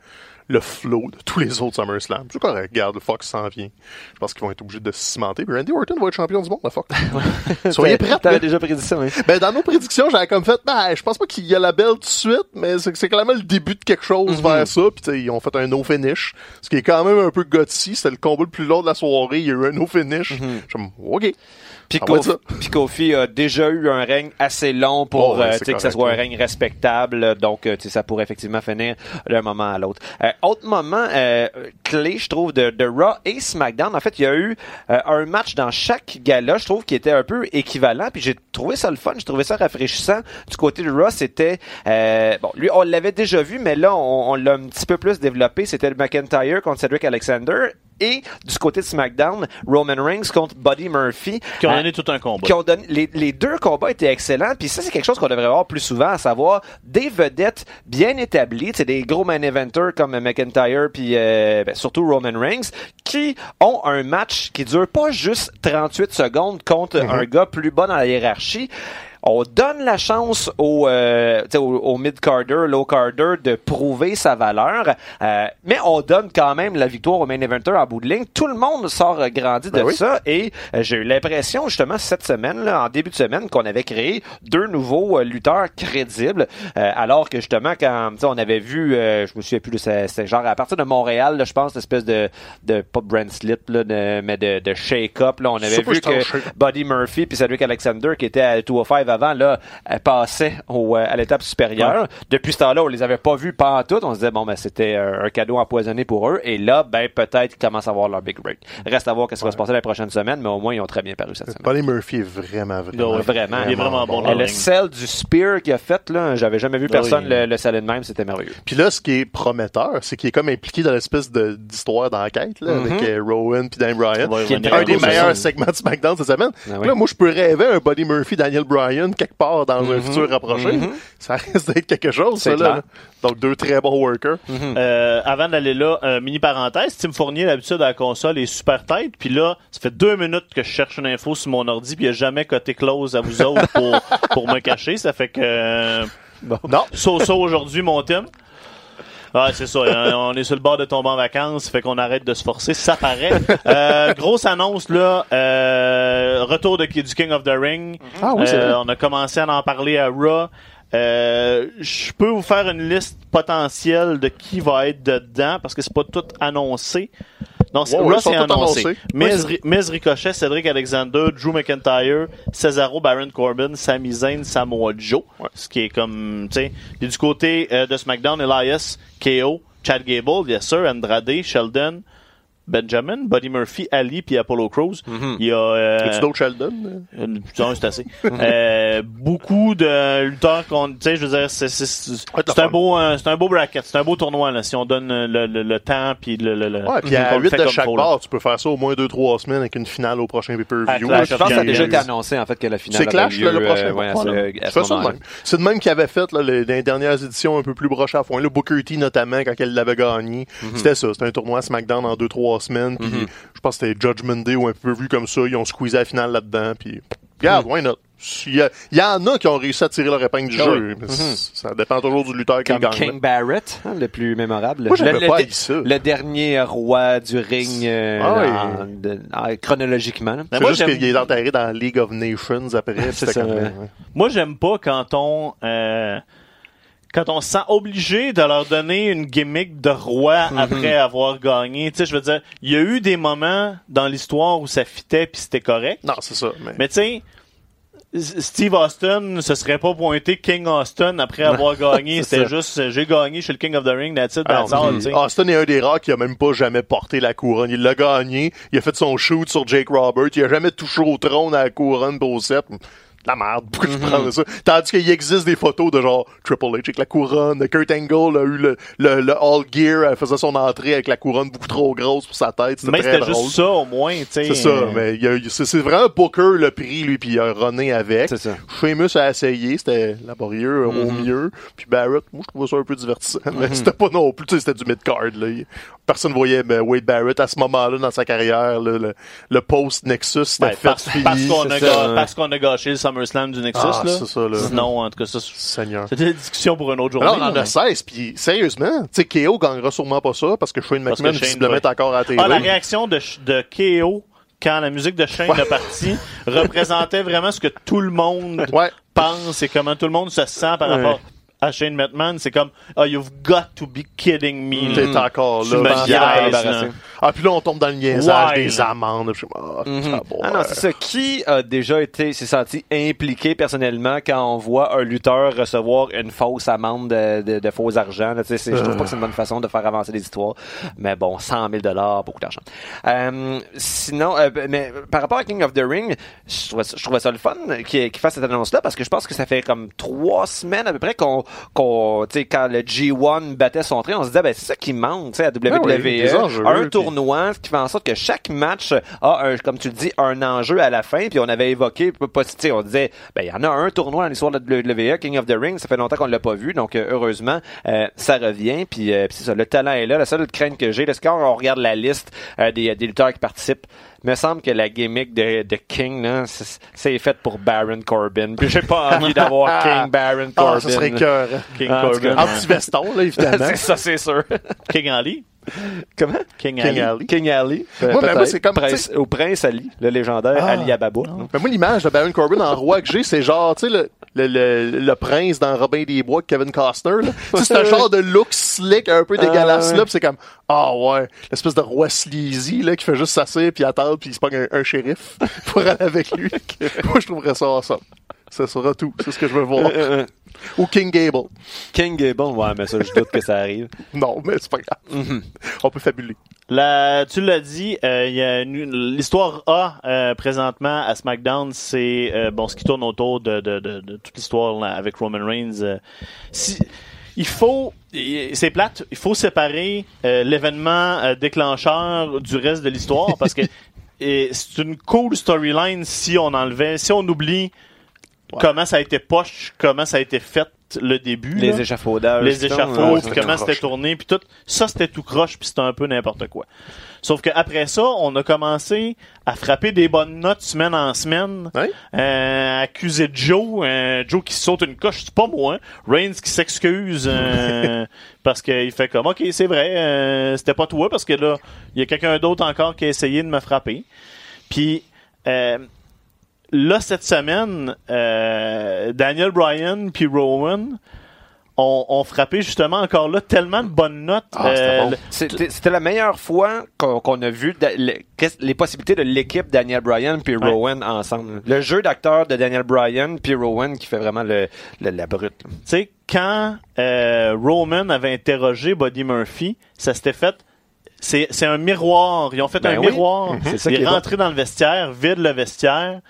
le flow de tous les autres SummerSlam. C'est correct. Regarde, Fox s'en vient. Je pense qu'ils vont être obligés de se cimenter. Puis Randy Orton va être champion du monde, la Fox. Soyez prêts. T'avais déjà prédit ça, oui. Ben, dans nos prédictions, j'avais comme fait, ben, je pense pas qu'il y a la belle tout de suite, mais c'est clairement le début de quelque chose vers ça. Puis, tu sais, ils ont fait un no finish, ce qui est quand même un peu gutsy. C'était le combat le plus long de la soirée. Il y a eu un no finish. Je suis comme, OK. Puis Kofi, Kofi a déjà eu un règne assez long pour Oh, ouais, euh, que ça correct, soit un règne respectable. Donc, euh, tu sais, ça pourrait effectivement finir d'un moment à l'autre. Euh, autre moment euh, clé, je trouve, de, de Raw et SmackDown. En fait, il y a eu euh, un match dans chaque gala, je trouve, qui était un peu équivalent. Puis j'ai trouvé ça le fun, j'ai trouvé ça rafraîchissant. Du côté de Raw, c'était... euh, bon, lui, on l'avait déjà vu, mais là, on, on l'a un petit peu plus développé. C'était le McIntyre contre Cedric Alexander. Et du côté de SmackDown, Roman Reigns contre Buddy Murphy. Qui ont Euh, donné tout un combat. qui ont donné les, les deux combats étaient excellents puis ça c'est quelque chose qu'on devrait avoir plus souvent à savoir des vedettes bien établies c'est des gros main eventers comme McIntyre puis euh, ben, surtout Roman Reigns qui ont un match qui dure pas juste 38 secondes contre un gars plus bas dans la hiérarchie on donne la chance au, euh, au, au mid-carder, low-carder de prouver sa valeur, euh, mais on donne quand même la victoire au main eventer en bout de ligne. Tout le monde sort euh, grandi de Ben oui. ça et euh, j'ai eu l'impression justement cette semaine, là, en début de semaine, qu'on avait créé deux nouveaux euh, lutteurs crédibles, euh, alors que justement quand on avait vu, euh, je me souviens plus de c'était genre à partir de Montréal, je pense, une espèce de, de pas de brand slip, là, de- mais de, de shake-up, là, on avait vu que. Buddy Murphy puis Cedric Alexander qui était à 205 avant là euh, passaient au, euh, à l'étape supérieure. Depuis ce temps-là, on les avait pas vus pas en tout. On se disait bon ben c'était euh, un cadeau empoisonné pour eux et là ben peut-être qu'ils commencent à avoir leur big break. Reste à voir qu'est-ce qui va se passer la prochaine semaine, mais au moins ils ont très bien paru cette semaine. Buddy Murphy est vraiment, vraiment, Ouais, vraiment. Il est vraiment bon Et dans le sel du spear qu'il a fait là, j'avais jamais vu personne oui. le, le sceller de même, c'était merveilleux. Puis là, ce qui est prometteur, c'est qu'il est comme impliqué dans l'espèce de- d'histoire d'enquête, là, avec euh, Rowan puis Dan Bryan. Ouais, qui est un des meilleurs segments de SmackDown cette semaine. Ah oui. Là, moi, je peux rêver un Buddy Murphy, Daniel Bryan, quelque part dans un futur rapproché. Ça risque d'être quelque chose, ça, là. Donc, deux très bons workers. Euh, avant d'aller là, euh, mini parenthèse, Tim Fournier, d'habitude à la console, est super tête. Puis là, ça fait deux minutes que je cherche une info sur mon ordi, puis il a jamais coté close à vous autres pour, pour me cacher. Ça fait que... euh, Non. So-so aujourd'hui, mon Tim. Ouais, c'est ça. hein, On est sur le bord de tomber en vacances, fait qu'on arrête de se forcer. Ça paraît. Euh, grosse annonce là. euh, retour de, du King of the Ring. Ah oui, c'est Euh, vrai. on a commencé à en parler à Raw. Euh, je peux vous faire une liste potentielle de qui va être dedans parce que c'est pas tout annoncé. Non, c'est Ouais, ouais, sont c'est annoncé. Miz, Ouais, Ri- Miz Ricochet, Cedric Alexander, Drew McIntyre, Cesaro, Baron Corbin, Sami Zayn, Samoa Joe. Ce qui est comme, tu sais. Puis du côté euh, de SmackDown, Elias, KO, Chad Gable, yes sir, Andrade, Sheldon, Benjamin, Buddy Murphy, Ali, puis Apollo Crews. Il y a... euh, d'autres Sheldon? euh, non, c'est assez. Euh, beaucoup de lutteurs qu'on, tu sais, je veux dire, c'est, c'est, c'est, Ouais, c'est t'as un beau, euh, c'est un beau bracket, c'est un beau tournoi, là, si on donne euh, le, le, le temps puis le, le, le Ouais, puis à qu'on le 8 fait de chaque part, tu peux faire ça au moins 2-3 semaines avec une finale au prochain pay-per-view. Là. Clash Je pense que ça a déjà été annoncé en fait que la finale C'est Clash, avait là, lieu, le prochain. euh, ouais. C'est de même qu'il avait fait là, les, les dernières éditions un peu plus brochées à fond. Là, Booker T notamment, quand elle l'avait gagné, c'était ça. C'était un tournoi SmackDown en 2-3 semaines. Puis je pense que c'était Judgment Day ou un peu vu comme ça. Ils ont squeezé la finale là-dedans. Puis regarde, why not? Il y, a- il y en a qui ont réussi à tirer leur épingle du Ah jeu. c- Ça dépend toujours du lutteur qui gagne. King Barrett, hein, le plus mémorable. Moi, le, pas le- ça. dernier roi du ring euh, Ah oui. en- de- en- chronologiquement. C'est moi, juste j'aime- qu'il est enterré dans League of Nations après. ça, ouais. ouais. Moi, j'aime pas quand on, euh, quand on se sent obligé de leur donner une gimmick de roi Mhm. après avoir gagné. Tu sais, je veux dire, il y a eu des moments dans l'histoire où ça fitait puis c'était correct. Non, c'est ça. Mais... Mais tu sais, Steve Austin se serait pas pointé King Austin après avoir gagné. C'était juste, euh, j'ai gagné chez le King of the Ring, that's it, Ah, that's all. Austin est un des rares qui a même pas jamais porté la couronne. Il l'a gagné. Il a fait son shoot sur Jake Roberts. Il a jamais touché au trône à la couronne pour set. La merde, pourquoi Mhm. je prends ça? Tandis qu'il existe des photos de genre Triple H avec la couronne, Kurt Angle a eu le, le, le All Gear, elle faisait son entrée avec la couronne beaucoup trop grosse pour sa tête. C'était Mais très c'était juste ça, au moins, tu sais. C'est ça, mais c'est vraiment Booker le prix, lui, puis il a runné avec. C'est ça. Sheamus a essayé, c'était laborieux au Mm-hmm. mieux. Puis Barrett, moi je trouvais ça un peu divertissant, mais c'était pas non plus, tu c'était du mid-card. Là. Personne voyait ben, Wade Barrett à ce moment-là dans sa carrière. là, le, le post-Nexus, c'était Ouais, fait parce, parce qu'on a, a gâché le SummerSlam du Nexus, Ah, là. ça, là. Sinon, en tout cas, ça, c'était une discussion pour une autre journée. Alors, on en là, a 16, puis sérieusement, tu sais, KO gagnera sûrement pas ça parce que Shane Parce que McMahon, Shane va- est encore à la télé. Ah, la réaction de, de KO quand la musique de Shane est partie représentait vraiment ce que tout le monde Ouais. pense et comment tout le monde se sent par rapport à Shane McMahon. C'est comme, oh, you've got to be kidding me. là. T'es encore Tu me Ah, puis là, on tombe dans le niaisage Ouais. des amendes. Je suis ah, bon, Ah non, c'est ça. Qui a déjà été, s'est senti impliqué personnellement quand on voit un lutteur recevoir une fausse amende de, de, de faux argent? là, tu sais, c'est- Je trouve pas que c'est une bonne façon de faire avancer les histoires. Mais bon, 100 000 beaucoup d'argent. Euh, sinon, euh, mais par rapport à King of the Ring, je trouvais ça, je trouvais ça le fun qu'il qu'il fasse cette annonce-là parce que je pense que ça fait comme trois semaines à peu près qu'on, qu'on tu sais, quand le G1 battait son train, on se disait, ben, c'est ça qui manque, tu sais, à WWE. Ben oui, enjeux, un tournoi qui fait en sorte que chaque match a, un, comme tu le dis, un enjeu à la fin. Puis on avait évoqué, on disait, ben il y en a un tournoi dans l'histoire de WWE, King of the Ring. Ça fait longtemps qu'on l'a pas vu, donc euh, heureusement, euh, ça revient. Puis euh, ça, le talent est là. La seule crainte que j'ai, c'est quand on regarde la liste euh, des, lutteurs qui participent, me semble que la gimmick de, de King, là, c'est c'est fait pour Baron Corbin. Puis j'ai pas envie d'avoir King Baron Corbin. Ah, ça serait cœur. King Ah, Corbin. En petit veston, là, évidemment. c'est ça, c'est sûr. King Ali? Comment? King, King Ali. Ali. King Ali. Moi, ben, moi, c'est comme, Prince, au Prince Ali, le légendaire Ah. Ali Ababa. Mais moi, l'image de Baron Corbin en roi que j'ai, c'est genre, tu sais, le, le, le, le prince dans Robin des Bois de Kevin Costner, là. Tu sais, c'est un genre de look slick, un peu dégueulasse, ouais. là, pis c'est comme, ah ouais, l'espèce de roi sleazy, là, qui fait juste s'asseoir puis attendre puis il se pogne un, un shérif pour aller avec lui. moi, je trouverais ça awesome. Ça sera tout. C'est ce que je veux voir. Euh, euh, Ou King Gable. King Gable, ouais, mais ça, je doute que ça arrive. Non, mais c'est pas grave. On peut fabuler. La, tu l'as dit, euh, il y a une- l'histoire A euh, présentement à SmackDown, c'est euh, bon ce qui tourne autour de, de, de, de toute l'histoire avec Roman Reigns. euh. si, il faut, c'est plate, il faut séparer euh, l'événement euh, déclencheur du reste de l'histoire parce que et c'est une cool storyline si on enlevait, si on oublie comment ça a été poche, comment ça a été fait le début. Les là échafaudages. les échafauds, puis comment c'était tourné, puis tout. Ça, c'était tout croche, puis c'était un peu n'importe quoi. Sauf que après ça, on a commencé à frapper des bonnes notes semaine en semaine, Ouais. euh, accuser Joe, euh, Joe qui saute une coche, c'est pas moi, Reigns qui s'excuse euh, parce qu'il fait comme, ok, c'est vrai, euh, c'était pas toi, parce que là, il y a quelqu'un d'autre encore qui a essayé de me frapper. Puis euh, là, cette semaine, euh, Daniel Bryan puis Rowan ont, ont frappé justement encore là tellement de bonnes notes. Ah, c'était Euh, C'était la meilleure fois qu'on a vu les possibilités de l'équipe Daniel Bryan puis Ouais. Rowan ensemble. Le jeu d'acteur de Daniel Bryan puis Rowan qui fait vraiment le, le- la brute. Tu sais, quand euh, Roman avait interrogé Buddy Murphy, ça s'était fait. C'est un miroir. Ils ont fait Ben un oui. miroir. C'est ça Il qui est est rentré dans le vestiaire, vide le vestiaire.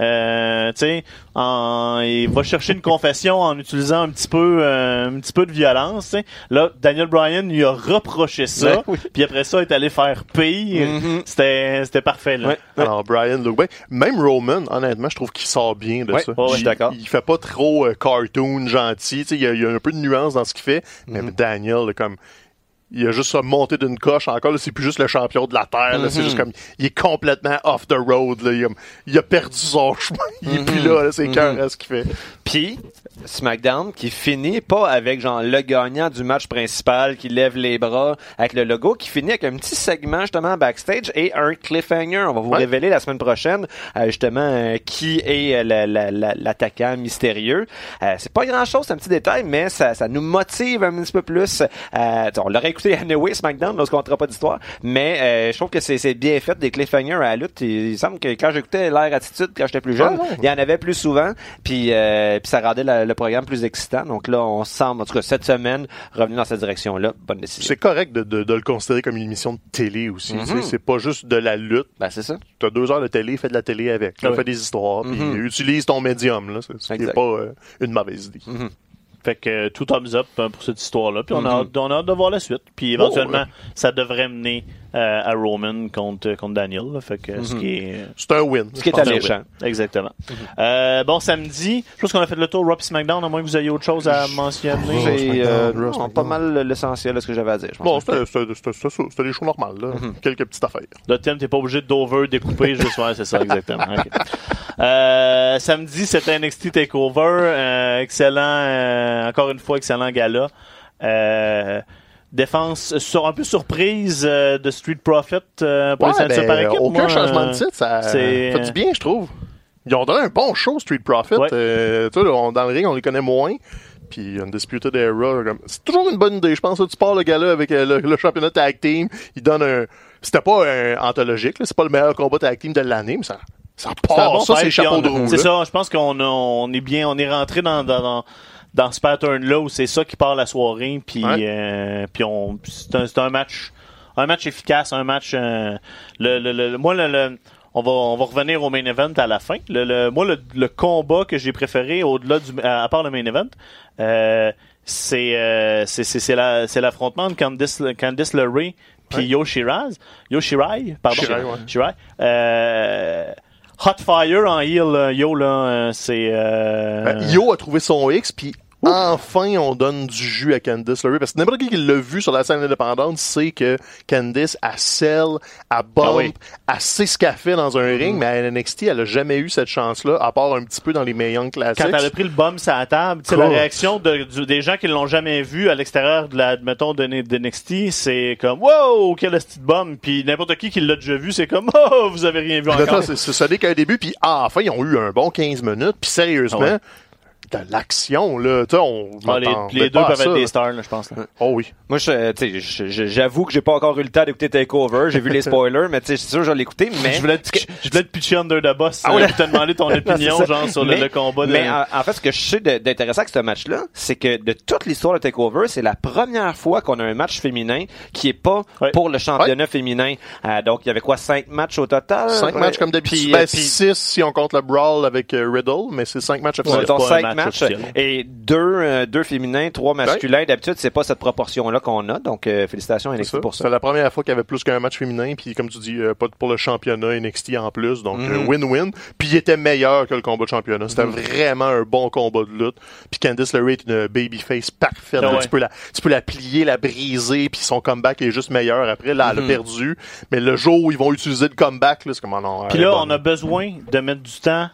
Euh, tu sais, en- il va chercher une confession en utilisant un petit peu, euh, un petit peu de violence. tu sais. Là, Daniel Bryan lui a reproché ça, oui. puis après ça, il est allé faire pire. Mhm. C'était, c'était parfait là. Ouais. Alors, Brian look bien. Même Roman, honnêtement, je trouve qu'il sort bien de Ouais, ça. ouais, je suis Il- d'accord. Il fait pas trop euh, cartoon, gentil. Tu sais, Il y, a, il y a un peu de nuance dans ce qu'il fait. Mais Mhm. Daniel, là, comme. Il a juste monté d'une coche encore. là, C'est plus juste le champion de la Terre. là, C'est Mhm. juste comme. Il est complètement off the road. Là. Il, a, il a perdu son chemin. Il est plus là. là, C'est cœur ce qu'il fait. Puis SmackDown qui finit pas avec genre le gagnant du match principal qui lève les bras avec le logo, qui finit avec un petit segment justement backstage et un cliffhanger. On va vous Ouais. révéler la semaine prochaine euh, justement euh, qui est euh, la- la- l'attaquant mystérieux. Euh, c'est pas grand chose, c'est un petit détail, mais ça, ça nous motive un petit peu plus. On l'aurait écouté anyway SmackDown, lorsqu'on comptera pas d'histoire, mais euh, je trouve que c'est bien fait des cliffhangers à la lutte. Il, il semble que quand j'écoutais l'air attitude quand j'étais plus jeune, Ah il y en avait plus souvent, puis euh, puis ça rendait la- le programme plus excitant. Donc là, on semble, en tout cas cette semaine, revenir dans cette direction-là. Bonne décision. C'est correct de, de, de le considérer comme une émission de télé aussi. tu sais. C'est pas juste de la lutte. Ben c'est ça. T'as deux heures de télé, fais de la télé avec. Là, Ah ouais. Fais des histoires. puis Mhm. utilise ton médium. C'est- pas euh, une mauvaise idée. Fait que euh, tout thumbs up hein, pour cette histoire-là. Puis on, a Mhm. hâte, on a hâte de voir la suite. Puis éventuellement, ouais. ça devrait mener euh, à Roman contre, contre Daniel. là. Fait que ce qui est. C'est un win. Ce qui est alléchant. Exactement. Euh, bon, samedi, je pense qu'on a fait le tour Raw et SmackDown, à moins que vous ayez autre chose à mentionner. J'ai euh, pas mal l'essentiel de ce que j'avais à dire. Bon, c'était c'était- c'était- c'était ça. C'était des shows normales. Là. Quelques petites affaires. De thème, t'es pas obligé d'over, découper juste. Ouais, c'est ça, exactement. Ok. Euh, samedi, c'était NXT Takeover. Euh, excellent, euh, encore une fois, excellent gala. Euh, défense sur un peu surprise euh, de Street Profit euh, pour Ouais, les ben, par équipe. aucun moi, changement euh, de titre, ça c'est- fait du bien, je trouve. Ils ont donné un bon show, Street Profit. Ouais. Euh, on- dans le ring, on les connaît moins. Puis Undisputed Era, c'est toujours une bonne idée. Je pense que tu pars le gars-là avec euh, le, le championnat tag team. Il donne un. C'était pas un anthologique, là, c'est pas le meilleur combat tag team de l'année, mais ça, ça part. bon ça, c'est chapeau de roue. C'est ça, je pense qu'on on est bien, on est rentré dans, dans, dans, dans ce pattern-là où c'est ça qui part la soirée, puis Ouais. euh, puis on, c'est un, c'est un match, un match efficace, un match. euh, le, le, le- moi, le, le- on va, on va revenir au main event à la fin. Le, le- moi, le, le combat que j'ai préféré au-delà du, à, à part le main event, euh, c'est euh, c'est c'est c'est la c'est l'affrontement de Candice Candice LeRae puis Ouais. Yo Shiraz, Yo Shirai, pardon, Shirai, ouais. Shirai. Euh, Hot Fire en heel, euh, Yo là, euh, c'est euh, Ben, Io a trouvé son X, puis enfin on donne du jus à Candice LeRae. Parce que n'importe qui qui l'a vu sur la scène indépendante sait que Candice, a sell, a bump, Ah oui. elle sait ce qu'elle fait dans un ring, mais à NXT, elle a jamais eu cette chance-là, à part un petit peu dans les Young Classics. quand elle a pris le bum sur la table, Cool. la réaction de, du- des gens qui l'ont jamais vu à l'extérieur de la, mettons, de, de NXT, c'est comme, wow, quel petit bum. Puis n'importe qui qui l'a déjà vu, c'est comme, oh, vous avez rien vu là, encore. c'est- c'est- Ce n'est qu'un début, puis ah, enfin, ils ont eu un bon 15 minutes, puis sérieusement, Ah ouais. De l'action, là, tu sais, on Ah, les, les deux peuvent être des stars, là, je pense. là. Oh oui. Moi, je- j'avoue que j'ai pas encore eu le temps d'écouter Takeover. J'ai vu les spoilers, mais tu sais, c'est sûr que je vais l'écouter, mais. Je voulais, te, je voulais te pitcher under the boss Ah euh, ouais. te demander ton opinion, genre, sur le, Mais- le combat de... Mais en, en fait, ce que je sais d'intéressant avec ce match-là, c'est que de toute l'histoire de Takeover, c'est la première fois qu'on a un match féminin qui est pas Ouais. pour le championnat féminin. Euh, donc, il y avait quoi, cinq matchs au total? Cinq Ouais. matchs comme d'habitude. Puis, Ben, euh, puis- six si on compte le brawl avec euh, Riddle, mais c'est cinq matchs Ouais, officiels. cinq match matchs et deux, euh, deux féminins, trois masculins. D'habitude, c'est pas cette proportion-là qu'on a. Donc, euh, félicitations à NXT ça. pour ça. C'est la première fois qu'il y avait plus qu'un match féminin, puis comme tu dis, euh, pas pour le championnat NXT en plus, donc Mhm. euh, win-win. Puis il était meilleur que le combat de championnat. C'était vraiment un bon combat de lutte. Puis Candice LeRae est une babyface parfaite. Ah ouais. Tu peux la, tu peux la plier, la briser, puis son comeback est juste meilleur. Après, là, elle a Mhm. perdu. Mais le jour où ils vont utiliser le comeback, là, c'est comme non. Puis là, on a besoin de mettre du temps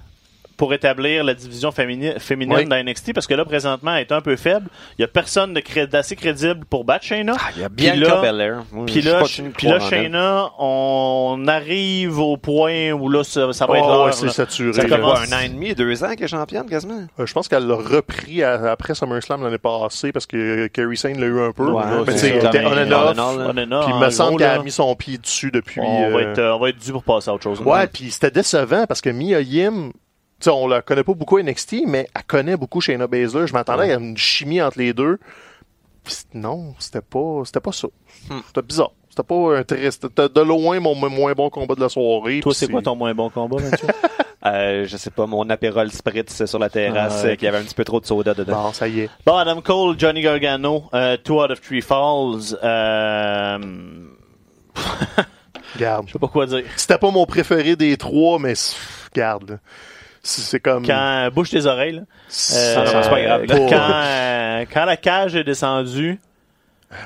pour établir la division fémini- féminine Oui. dans NXT parce que là, présentement, elle est un peu faible. Il y a personne de cré- d'assez crédible pour battre Shayna. Ah, il y a là- Belair. Puis là, puis là. Shayna, on arrive au point où là, ça, ça va être Oh, ouais, c'est saturé. Ça commence- un an et demi, deux ans qu'elle est championne, quasiment? Euh, je pense qu'elle l'a repris à- après SummerSlam l'année passée parce que Kerry Sane l'a eu un peu. Ouais, mais on and off. Puis il me semble qu'elle a mis son pied dessus depuis. on, va euh, être, euh, on va être dû pour passer à autre chose. Ouais, puis c'était décevant parce que Mia Yim, sais, on la connaît pas beaucoup NXT, mais elle connaît beaucoup Shayna Baszler. Je m'attendais à une chimie entre les deux. Non, c'était pas, c'était pas ça. Hmm. C'était bizarre. C'était pas un très, c'était de loin mon mo- moins bon combat de la soirée. Toi, c'est quoi ton moins bon combat, Mathieu? Euh, je sais pas, mon apérole spritz sur la terrasse, euh, qui avait un petit peu trop de soda dedans. Bon, ça y est. bon, Adam Cole, Johnny Gargano, euh, two out of three falls. Euh, Garde. je sais pas quoi dire. C'était pas mon préféré des trois, mais garde. là. C'est comme. Quand, bouge tes oreilles, là. c'est non, c'est pas grave. Quand, euh, quand la cage est descendue,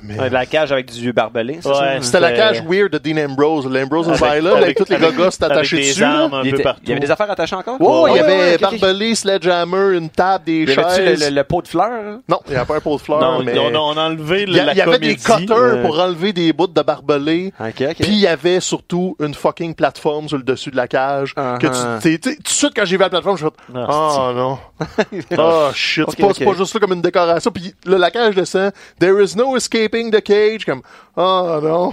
mais- de la cage avec du barbelé, Ouais? C'était la cage weird de Dean Ambrose. L'Ambrose Avec- Asylum, avec, avec- tous les gogos attachés dessus. là. armes un Il, peu était- partout. il y avait des affaires attachées encore? Oh, il y Ouais, avait ouais, ok. barbelé, sledgehammer, une table, des Il y avait-tu chaises. le, le- le pot de fleurs? hein? Non, il n'y avait pas un pot de fleurs, non, mais... on, a, on a enlevé Il y, a- la il y avait comédie. des cutters Euh, pour enlever des bouts de barbelé. Puis il y avait surtout une fucking plateforme sur le dessus de la cage. Uh-huh. que tu, tout de suite, quand j'ai vu la plateforme, je me suis fait Ah, Oh non. oh shit. C'est pas, juste là comme une décoration. Puis là, la cage descend. There is no escaping the cage. Comme Oh non.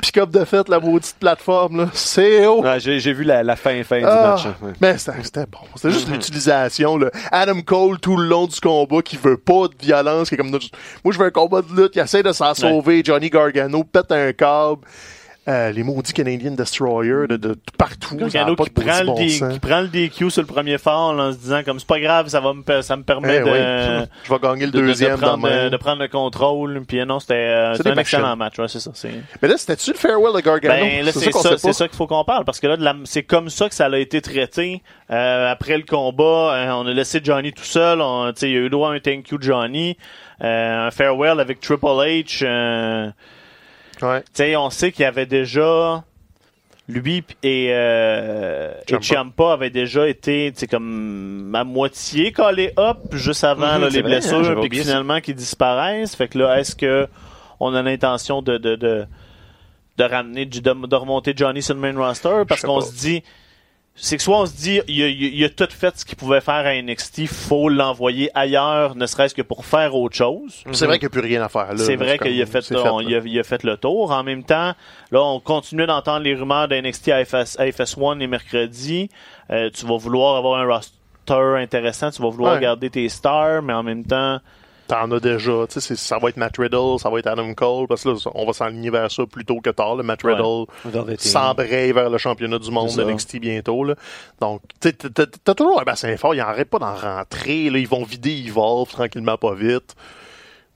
Pick-up de fait, la maudite plateforme. là. C'est haut. Ouais, j'ai, j'ai vu la, la fin, fin du Ah, match. hein, ouais. Mais c'était c'était bon. C'était Mm-hmm. juste l'utilisation. là. Adam Cole, tout le long du combat, qui veut pas de violence, qui est comme... Moi, je veux un combat de lutte, qui essaie de s'en sauver. Johnny Gargano pète un câble. Euh, les maudits Canadian Destroyer de, de, de partout. ça a Gargano pas qui, de prend le bon D- sens. qui prend le DQ sur le premier fall en se disant comme c'est pas grave, ça va me, ça me permet Eh de, oui. Je vais gagner le de- de- de deuxième dans main. de prendre le contrôle. Puis non, c'était euh, C'est c'était des un excellent match. Ouais, c'est ça. Mais là, c'était-tu le farewell de Gargano? Ben là, c'est ça, ça qu'il faut qu'on parle parce que là, c'est comme ça que ça a été traité Euh, après le combat. euh, on a laissé Johnny tout seul. On, tu sais, il y a eu droit à un thank you Johnny, euh, un farewell avec Triple H. Ouais. on sait qu'il y avait déjà lui et, euh, et Ciampa. Ciampa avaient déjà été, comme à moitié collés up juste avant Mhm, là, les vrai, hein, blessures, j'avais puis finalement qu'ils disparaissent. Fait que là, est-ce que on a l'intention de de, de de ramener de, de remonter Johnny sur le main roster? Parce qu'on se dit c'est que soit on se dit il a, il a tout fait ce qu'il pouvait faire à NXT, faut l'envoyer ailleurs, ne serait-ce que pour faire autre chose. C'est vrai qu'il n'y a plus rien à faire. là. C'est vrai qu'il a fait, on- là. il, a, il a fait le tour. En même temps, là, on continue d'entendre les rumeurs d'NXT à, FS, à FS1 les mercredis. Euh, tu vas vouloir avoir un roster intéressant, tu vas vouloir Ouais. garder tes stars, mais en même temps, t'en as déjà. Tu sais, c'est- ça va être Matt Riddle, ça va être Adam Cole, parce que là, on va s'enligner vers ça plus tôt que tard. Le Matt. Riddle s'embraye vers le championnat du monde de. NXT bientôt. Là. Donc, tu sais, t'as- toujours un bassin fort. Ils n'arrêtent pas d'en rentrer. Là. Ils vont vider Evolve tranquillement, pas vite.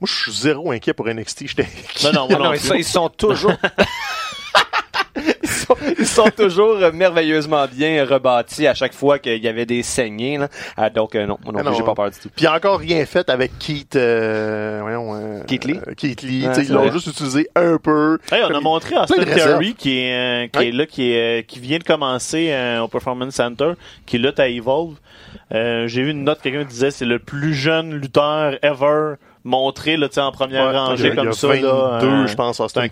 Moi, je suis zéro inquiet pour NXT. J'étais Non, non, Non, non ils, ils sont toujours. ils, sont, ils sont toujours merveilleusement bien rebâtis à chaque fois qu'il y avait des saignées. Là. Ah, donc, euh, non, moi non Ah plus, non. j'ai pas peur du tout. Puis il a encore rien fait avec Keith, euh, voyons, euh, Keith Lee? euh, Keith Lee. Ils l'ont juste utilisé un peu. Hey, on a montré Austin. Theory qui est, euh, qui Ouais. est là, qui, est, euh, qui vient de commencer euh, au Performance Center, qui lutte à Evolve. Euh, J'ai vu une note, quelqu'un disait c'est le plus jeune lutteur ever montré là, en première Ouais, rangée il y a- comme il y a ça. 22, là, euh, je pense, c'est Austin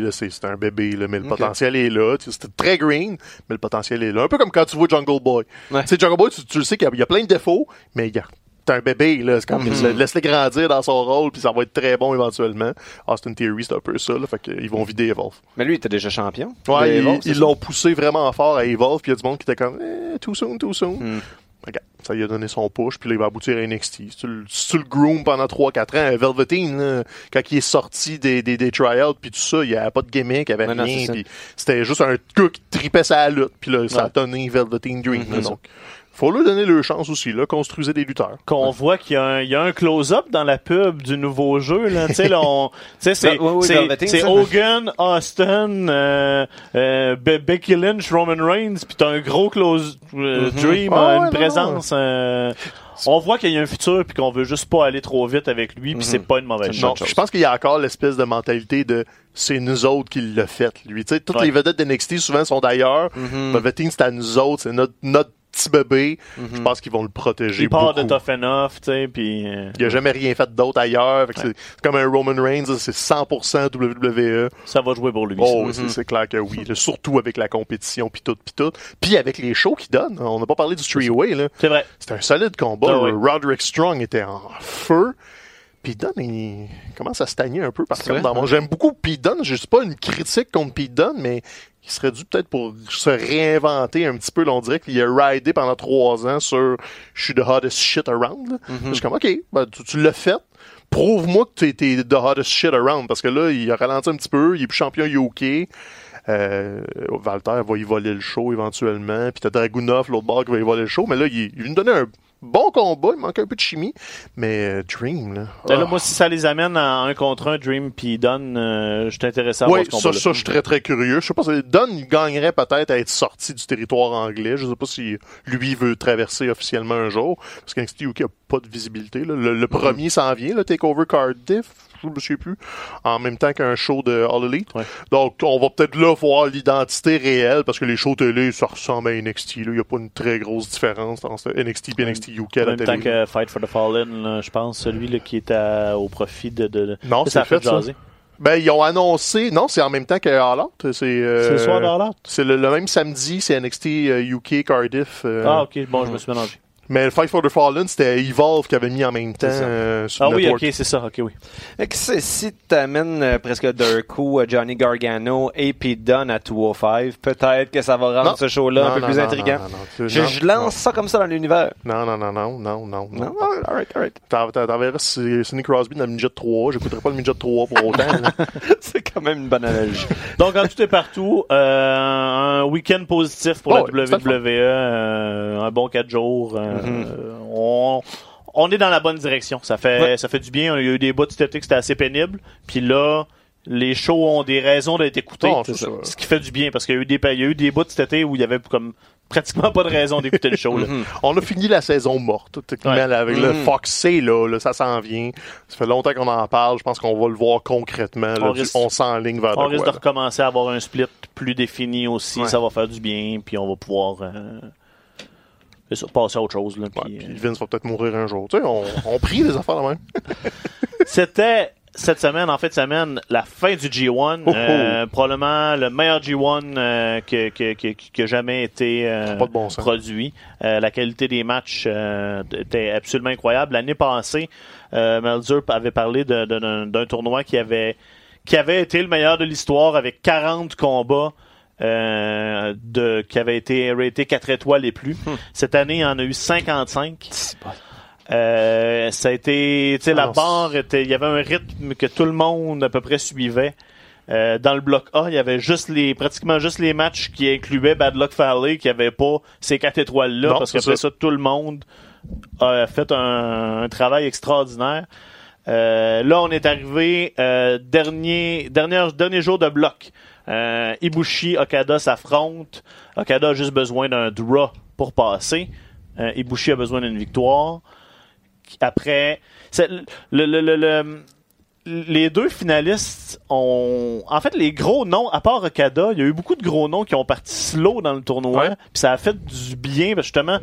là, c'est c'est un bébé, là, mais le potentiel est là. C'était très green, mais le potentiel est là. Un peu comme quand tu vois Jungle Boy. Ouais. Jungle Boy, tu, tu le sais qu'il y a- il y, a plein de défauts, mais il y a T'es un bébé, là. C'est comme, Mhm. laisse-le grandir dans son rôle, puis ça va être très bon éventuellement. Austin Theory, c'est un peu ça, là. Fait qu'ils vont vider Evolve. Mais lui, il était déjà champion. Ouais, ils- Evolve, l'ont poussé vraiment fort à Evolve, puis il y a du monde qui était comme, eh, too soon, too soon. Hmm. Regarde, ça lui a donné son push, puis là, il va aboutir à NXT. Si tu, le- si tu le groom pendant 3-4 ans, Velveteen, là, quand il est sorti des, des, des tryouts, puis tout ça, il n'y avait pas de gimmick, il n'y avait Non, rien, c'était juste un gars qui tripait sa lutte, puis là, ça a donné Velveteen Dream. là, Mhm. donc, faut leur donner leur chance aussi, là, construisez des lutteurs. qu'on voit qu'il y a un, il y a un close-up dans la pub du nouveau jeu là tu sais là on tu sais c'est Ouais, ouais, ouais, c'est-. Hogan Austin euh, euh, Be- Becky Lynch Roman Reigns puis t'as un gros close euh, Mhm. Dream Ah ouais, une non, présence euh, on voit qu'il y a un futur puis qu'on veut juste pas aller trop vite avec lui puis Mhm. c'est pas une mauvaise chose Non, je pense qu'il y a encore l'espèce de mentalité de c'est nous autres qui l'a fait, lui. Tu sais, toutes Ouais. les vedettes d'NXT souvent sont d'ailleurs. Mhm. Velveteen, c'est à nous autres, c'est notre, notre petit bébé. Mhm. Je pense qu'ils vont le protéger il part beaucoup. de Tough Enough tu sais puis euh, Il a jamais rien fait d'autre ailleurs. C'est- comme un Roman Reigns, c'est 100% WWE. ça va jouer pour lui Oh, c'est- c'est clair que oui. là, surtout avec la compétition, puis tout, puis tout. Puis avec les shows qu'il donne. On n'a pas parlé du three-way, là. c'est vrai C'était un solide combat. Ah oui. Roderick Strong était en feu. Pete Dunne, il commence à stagner un peu. Parce que vrai, dans mon... hein? J'aime beaucoup Pete Dunne. Je suis pas une critique contre Pete Dunne, mais il serait dû peut-être pour se réinventer un petit peu. Là, on dirait qu'il a ridé pendant trois ans sur « Je suis the hottest shit around. Mhm. Je suis comme « Ok, ben, tu, tu l'as fait. Prouve-moi que tu étais the hottest shit around. » Parce que là, il a ralenti un petit peu. Il est plus champion UK. Euh, Walter va y voler le show éventuellement. Puis t'as Dragunov, l'autre bord, qui va y voler le show. Mais là, il, il vient nous donner un bon combat. Il manque un peu de chimie. Mais euh, Dream, là. Là, ah. moi, si ça les amène à un contre un, Dream puis Dunn, euh, je suis intéressé à voir Oui, ce ça, je suis très, très curieux. Je sais pas, si Dunn il gagnerait peut-être à être sorti du territoire anglais. Je sais pas si lui veut traverser officiellement un jour. Parce qu'NXT UK a pas de visibilité. là. Le, le premier s'en vient, le Takeover Cardiff. Je souviens plus. En même temps qu'un show de All Elite. Ouais. Donc, on va peut-être là voir l'identité réelle. Parce que les shows télé, ça ressemble à NXT. Il y a pas une très grosse différence entre NXT et NXT UK à En la même télé. temps que Fight for the Fallen, je pense, celui là, qui est à- au profit de... de, Non, c'est fait, jaser. Ben, ils ont annoncé. Non, c'est en même temps que All Out. C'est euh, le soir de All Out? C'est le, le même samedi, c'est NXT euh, UK Cardiff. euh, Ah, ok, bon, je me suis mélangé. Mais le Fight for the Fallen, c'était Evolve qui avait mis en même temps euh, sur Ah oui, network. ok, c'est ça, ok, oui. Fait que si t'amènes euh, presque d'un coup euh, Johnny Gargano et Pete Dunne à 205, peut-être que ça va rendre Non. ce show-là un Non, peu non, plus non, intriguant. non, non, non. Je, Non, je lance ça comme ça dans l'univers. Non, non, non, non, non, non, Non? non. Alright, alright. T'en- t'en- T'enverras Sidney Crosby dans le Midget 3. J'écouterai pas le Midget 3 pour autant. là. c'est quand même une bonne analogie. Donc, en tout et partout, euh, un week-end positif pour Oh, la ouais, c'était le WWE, euh, un bon 4 jours. euh, Euh, on, on est dans la bonne direction. Ça fait, Ouais. ça fait du bien. Il y a eu des bouts de cet été que c'était assez pénible. Puis là, les shows ont des raisons d'être écoutés. Oh, c'est ça. Ce qui fait du bien parce qu'il y a eu des, il y a eu des bouts de cet été où il y avait comme pratiquement pas de raison d'écouter le show. là. Mhm. On a fini la saison morte, techniquement, Ouais. là, avec le Mhm. Foxy, là, là, ça s'en vient. Ça fait longtemps qu'on en parle. Je pense qu'on va le voir concrètement. là, On risque- on s'enligne vers On de risque quoi, de là. recommencer à avoir un split plus défini aussi. Ouais. Ça va faire du bien. Puis on va pouvoir euh, c'est ça, passer à autre chose. Là, Ouais, puis, euh, Vince va peut-être mourir un jour. Tu sais, on, on prie des affaires de même. C'était cette semaine, en fait, semaine, la fin du G1. Oh, oh. euh, probablement le meilleur G1 euh, que, que, que, qui a jamais été euh, de bon produit. La qualité des matchs était absolument incroyable. L'année passée, Melzer avait parlé de- de- d'un d'un tournoi qui avait qui avait été le meilleur de l'histoire avec 40 combats euh, de, qui avaient été ratés 4 étoiles et plus. Cette année, il y en a eu 55. Euh, ça a été, tu sais, la Ah, barre était, il y avait un rythme que tout le monde à peu près suivait. Euh, dans le bloc A, il y avait juste les, pratiquement juste les matchs qui incluaient Bad Luck Valley, qui avait pas ces quatre étoiles-là, parce qu'après ça. ça. tout le monde a fait un, un travail extraordinaire. Euh, là, on est arrivé euh, dernier, dernier, dernier jour de bloc. Euh, Ibushi, Okada s'affrontent. Okada a juste besoin d'un draw pour passer. Euh, Ibushi a besoin d'une victoire. Après, c'est- le, le, le, le- les deux finalistes ont. En fait, les gros noms, à part Okada, il y a eu beaucoup de gros noms qui ont parti slow dans le tournoi. Ouais. Puis ça a fait du bien, parce que justement,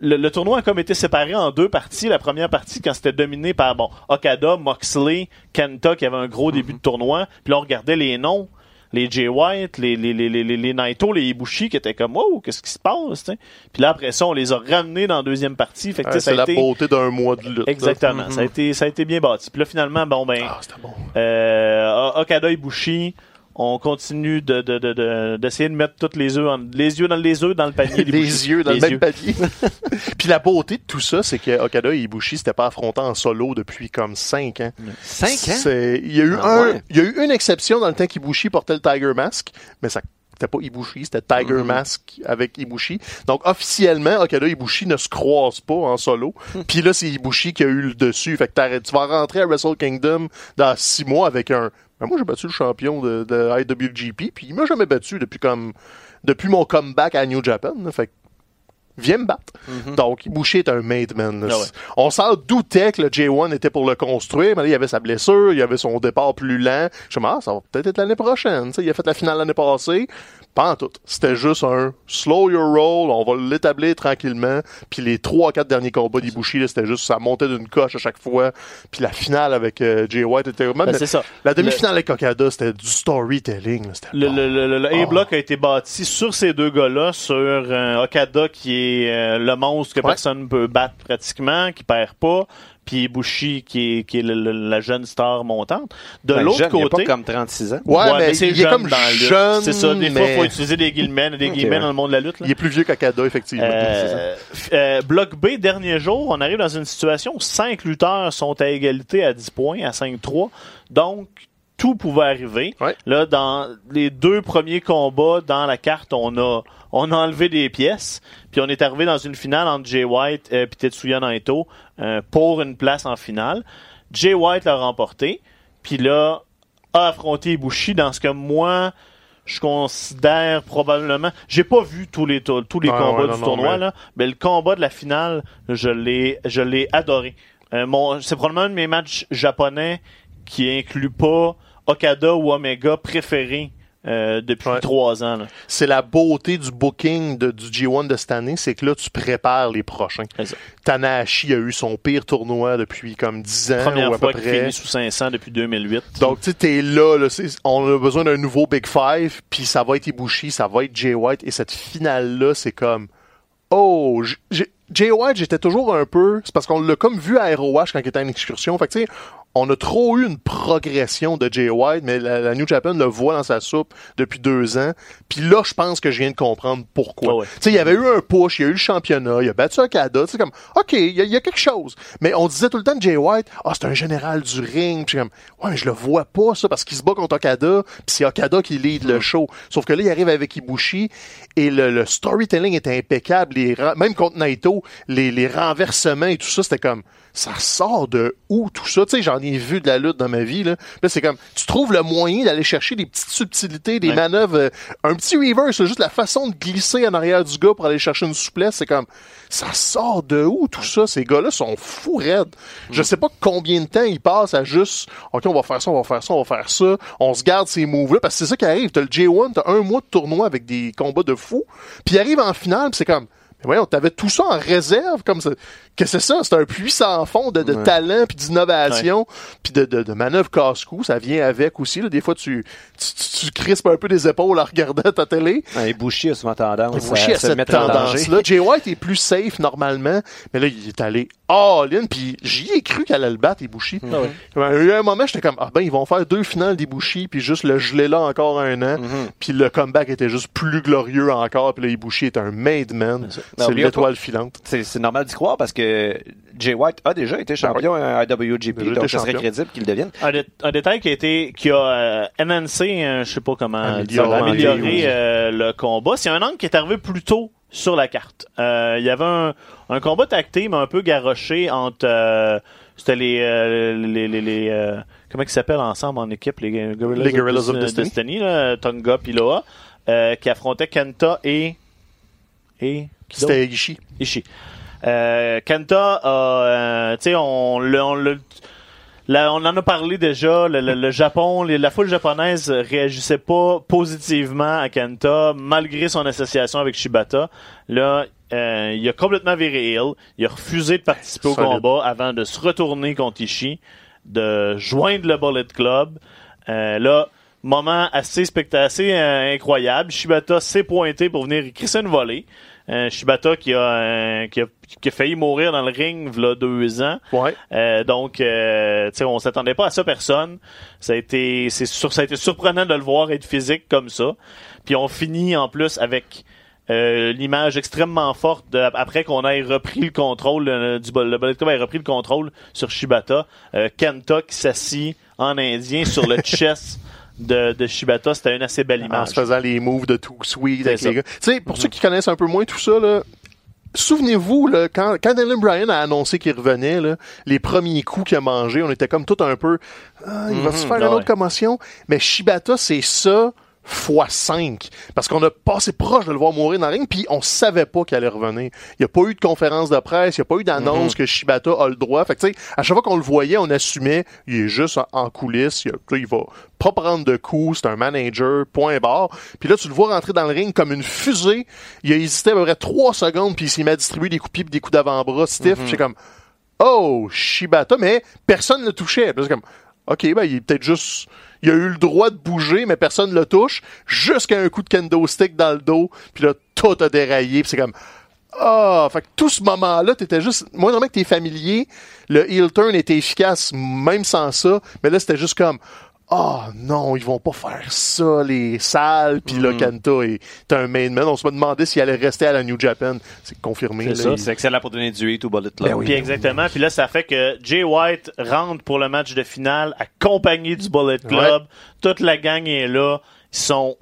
le, tournoi a comme été séparé en deux parties. La première partie, quand c'était dominé par bon, Okada, Moxley, Kenta, qui avait un gros début de tournoi. Puis là, on regardait les noms. Les Jay White, les, les, les, les, les, les Naito, les Ibushi, qui étaient comme, wow, qu'est-ce qui se passe, tu sais? Puis là, après ça, on les a ramenés dans la deuxième partie. Fait que, tu sais, Ouais, ça c'est la été- beauté d'un mois de lutte. Exactement. Mhm. Ça a été, ça a été bien bâti. Puis là, finalement, bon, ben, Ah, c'était bon. euh, Okada Ibushi, on continue de, de, de, de- d'essayer de mettre toutes les œufs, en- les yeux dans les œufs dans le panier. Les yeux dans Les le même panier. Puis la beauté de tout ça, c'est que Okada et Ibushi s'étaient pas affrontés en solo depuis comme 5 ans. 5 ans? C'est- Il y a eu Ah un, ouais. il y a eu une exception dans le temps qu'Ibushi portait le Tiger Mask, mais ça c'était pas Ibushi, c'était Tiger Mm-hmm. Mask avec Ibushi. Donc officiellement, Okada et Ibushi ne se croisent pas en solo. Hmm. Puis là, c'est Ibushi qui a eu le dessus. Fait que t'arrêtes- tu vas rentrer à Wrestle Kingdom dans six mois avec un. Ben moi, j'ai battu le champion de, de IWGP, puis il m'a jamais battu depuis comme depuis mon comeback à New Japan. là. Fait que viens me battre. Donc, Ibushi est un made man. là. Ah ouais. On s'en doutait que le J1 était pour le construire, mais là, il y avait sa blessure, il y avait son départ plus lent. Je me dis, ah, ça va peut-être être l'année prochaine. Il a fait la finale l'année passée. Pas en tout. C'était juste un slow your roll, on va l'établir tranquillement. Puis les trois, quatre derniers combats d'Ibushi, c'était juste, ça montait d'une coche à chaque fois. Puis la finale avec euh, Jay White était même Ben, c'est ça. La demi-finale avec Okada, c'était du storytelling. Le, bon. le, le, le- le Oh. A-Block a été bâti sur ces deux gars-là, sur euh, Okada qui est euh, le monstre que Ouais. personne ne peut battre pratiquement, qui perd pas, puis Ibushi qui est, qui est le- le- la jeune star montante. De Ben, l'autre il côté, pas comme 36 ans. Ouais, mais c'est il jeune comme dans la lutte. jeune, C'est ça. Des fois, mais- il faut utiliser des guillemets, des guillemets dans le monde de la lutte. là. Il est plus vieux qu'Okada, effectivement. Euh, euh, bloc B, dernier jour, on arrive dans une situation où 5 lutteurs sont à égalité à 10 points, à 5-3. Donc, tout pouvait arriver. Ouais. Là, dans les deux premiers combats dans la carte, on a, on a enlevé des pièces. Puis on est arrivé dans une finale entre Jay White et Tetsuya Naito euh, pour une place en finale. Jay White l'a remporté. Puis là, a affronté Ibushi dans ce que moi, je considère probablement. J'ai pas vu tous les tous les Ouais, combats ouais, du non, tournoi mais- là, mais le combat de la finale, je l'ai je l'ai adoré. Euh, mon c'est probablement un de mes matchs japonais qui inclut pas Okada ou Omega préférés euh, depuis Ouais. trois ans. c'est la beauté du booking de, du G1 de cette année, c'est que là, tu prépares les prochains. Tanahashi a eu son pire tournoi depuis comme 10 ans Première ou à fois peu près. finit sous 500 depuis 2008. Donc, tu sais, t'es là, là on a besoin d'un nouveau Big Five, puis ça va être Ibushi, ça va être Jay White, et cette finale-là, c'est comme, oh, j'ai- Jay White, j'étais toujours un peu, c'est parce qu'on l'a comme vu à ROH quand il était en excursion, fait que tu sais, on a trop eu une progression de Jay White, mais la, la New Japan le voit dans sa soupe depuis deux ans. Puis là, je pense que je viens de comprendre pourquoi. Ah ouais. Tu sais, il y avait eu un push, il y a eu le championnat, il a battu Okada, c'est comme, OK, il y, a- il y a quelque chose. Mais on disait tout le temps de Jay White, ah, c'est un général du ring. Puis comme, ouais, mais je le vois pas, ça, parce qu'il se bat contre Okada, puis c'est Okada qui lead le show. Sauf que là, il arrive avec Ibushi, et le, le storytelling est impeccable. Même contre Naito, les, les renversements et tout ça, c'était comme, ça sort de où tout ça? Tu sais, j'en ai vu de la lutte dans ma vie, là. Là, c'est comme, tu trouves le moyen d'aller chercher des petites subtilités, des Ouais. manœuvres, euh, un petit reverse, juste la façon de glisser en arrière du gars pour aller chercher une souplesse, c'est comme, ça sort de où tout ça? Ces gars-là sont fous raides. Je sais pas combien de temps ils passent à juste, OK, on va faire ça, on va faire ça, on va faire ça. On se garde ces moves-là, parce que c'est ça qui arrive. T'as le J1, t'as un mois de tournoi avec des combats de fous, puis arrive en finale, c'est comme, mais voyons, t'avais tout ça en réserve, comme ça. Que c'est ça? C'est un puits sans fond de, de talent, puis d'innovation, puis de, de, de manœuvres casse-cou. Ça vient avec aussi. Là. Des fois, tu, tu, tu, tu crispes un peu les épaules en regardant ta télé. Ouais, Ibushi a souvent tendance Ibushi à a se cette mettre en danger. tendance-là. Jay White est plus safe normalement, mais là, il est allé all-in, puis j'y ai cru qu'elle allait le battre, Ibushi. Ah y a eu un moment, j'étais comme, ah ben, ils vont faire deux finales d'Ibushi, puis juste le geler là encore un an, Mm-hmm. puis le comeback était juste plus glorieux encore, puis là, Ibushi est un made man. C'est ça. Mais l'étoile filante. C'est normal d'y croire parce que Jay White a déjà été champion à Ben a donc ce serait crédible qu'il devienne. Un, dé- un détail qui a été qui a euh, enhancé, euh, je sais pas comment Amélioré, dire, amélioré oui. euh, le combat, c'est un angle qui est arrivé plus tôt sur la carte. Euh, Il y avait un, un combat tag team un peu garoché entre euh, c'était les euh, les les, les, euh, comment ils s'appellent ensemble en équipe les Gorillas, Les Gorillas of Destiny. là, Tonga puis Loa euh, qui affrontaient Kenta et et? C'était Ishii. Ishii. Euh, Kenta a, euh, tu sais, on, on, là, on en a parlé déjà. Le, le- le Japon, les- la foule japonaise réagissait pas positivement à Kenta malgré son association avec Shibata. Là, euh, il a complètement viré heel. Il a refusé de participer au combat avant de se retourner contre Ishii, de joindre le Bullet Club. Euh, là, moment assez spectaculaire, assez euh, incroyable. Shibata s'est pointé pour venir crisser une volée. Euh, Shibata qui a, euh, qui a qui a failli mourir dans le ring il deux ans. Ouais. Euh, donc, euh, tu sais, on s'attendait pas à ça, personne. Ça a été, c'est sur, ça a été surprenant de le voir être physique comme ça. Puis on finit en plus avec euh, l'image extrêmement forte de, après qu'on ait repris le contrôle euh, du bol- le Bullet Club ait repris le contrôle sur Shibata. Euh, Kenta qui s'assit en indien sur le chest de, de Shibata, c'était une assez belle En image. se faisant les moves de Too Sweet avec les gars. Tu sais, pour ceux qui connaissent un peu moins tout ça, là, Souvenez-vous, quand, quand Dylan Bryan a annoncé qu'il revenait, là, les premiers coups qu'il a mangés, on était comme tout un peu, ah, il va se faire une ah autre commotion. Mais Shibata, c'est ça fois 5. Parce qu'on a passé proche de le voir mourir dans le ring, puis on savait pas qu'il allait revenir. Il n'y a pas eu de conférence de presse, il n'y a pas eu d'annonce que Shibata a le droit. Fait que, tu sais, à chaque fois qu'on le voyait, on assumait, il est juste en, en coulisses, il, il va pas prendre de coups, c'est un manager, point barre. Puis là, tu le vois rentrer dans le ring comme une fusée. Il a hésité à peu près 3 secondes, puis il s'est mis à distribuer des coups pis des coups d'avant-bras stiff. C'est comme, oh, Shibata, mais personne ne le touchait. Puis c'est comme, OK, ben, il est peut-être juste, il a eu le droit de bouger, mais personne ne le touche, jusqu'à un coup de kendo stick dans le dos, puis là, tout a déraillé, puis c'est comme, ah, fait que tout ce moment-là, t'étais juste, moi, normalement que t'es familier, le heel turn était efficace, même sans ça, mais là, c'était juste comme, ah non, ils vont pas faire ça, les salles, puis là, Kenta est un main man. On se demandait s'il allait rester à la New Japan. C'est confirmé. C'est là, ça. il- C'est excellent pour donner du hit au Bullet Club. Ben oui. Puis exactement. Puis là, ça fait que Jay White rentre pour le match de finale, accompagné du Bullet Club. Toute la gang est là. Ils sont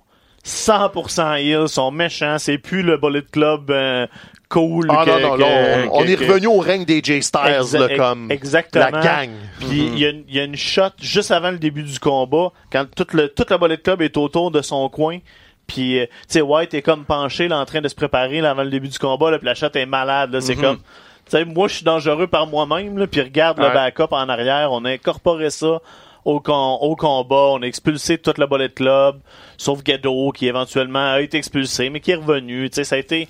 100% heal, ils sont méchants. C'est plus le Bullet Club euh, cool. Ah que- non, non, que- là, on, est revenu au règne des J Styles, Exa- là, comme exactement. la gang. Puis il y a une- il y, a une shot juste avant le début du combat, quand tout le, tout le Bullet Club est autour de son coin. Puis, euh, tu sais, White est comme penché là, en train de se préparer là, avant le début du combat. Là, puis la shot est malade. là, C'est comme... Tu sais, moi, je suis dangereux par moi-même. là, Puis regarde le backup en arrière. On a incorporé ça au, com- au combat. On a expulsé tout le Bullet Club. Sauf Gado, qui éventuellement a été expulsé, mais qui est revenu. Tu sais, ça a été...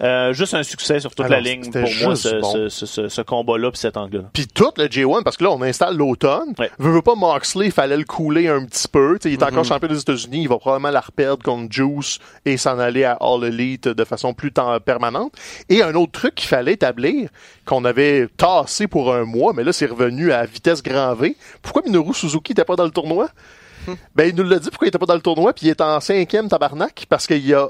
euh, juste un succès sur toute la ligne pour moi, ce, bon. ce, ce, ce- ce combat-là puis cet angle-là. Puis tout le J1, parce que là, on installe l'automne. Ouais. Veux, veux pas Moxley, il fallait le couler un petit peu. Tu sais, il est encore champion des États-Unis. Il va probablement la reperdre contre Juice et s'en aller à All Elite de façon plus permanente. Et un autre truc qu'il fallait établir, qu'on avait tassé pour un mois, mais là, c'est revenu à vitesse grand V. Pourquoi Minoru Suzuki n'était pas dans le tournoi? Ben, il nous l'a dit pourquoi il était pas dans le tournoi, puis il est en cinquième tabarnak, parce qu'il a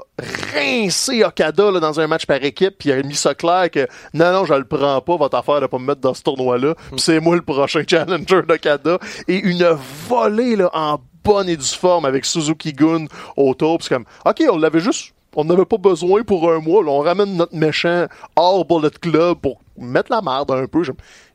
rincé Okada là, dans un match par équipe, puis il a mis ça clair que non, non, je le prends pas, votre affaire de pas me mettre dans ce tournoi-là, puis c'est moi le prochain challenger d'Okada. Et une volée là, en bonne et due forme avec Suzuki Gun autour, puis c'est comme, ok, on l'avait juste, on n'avait pas besoin pour un mois, là, on ramène notre méchant hors Bullet Club pour mettre la merde un peu.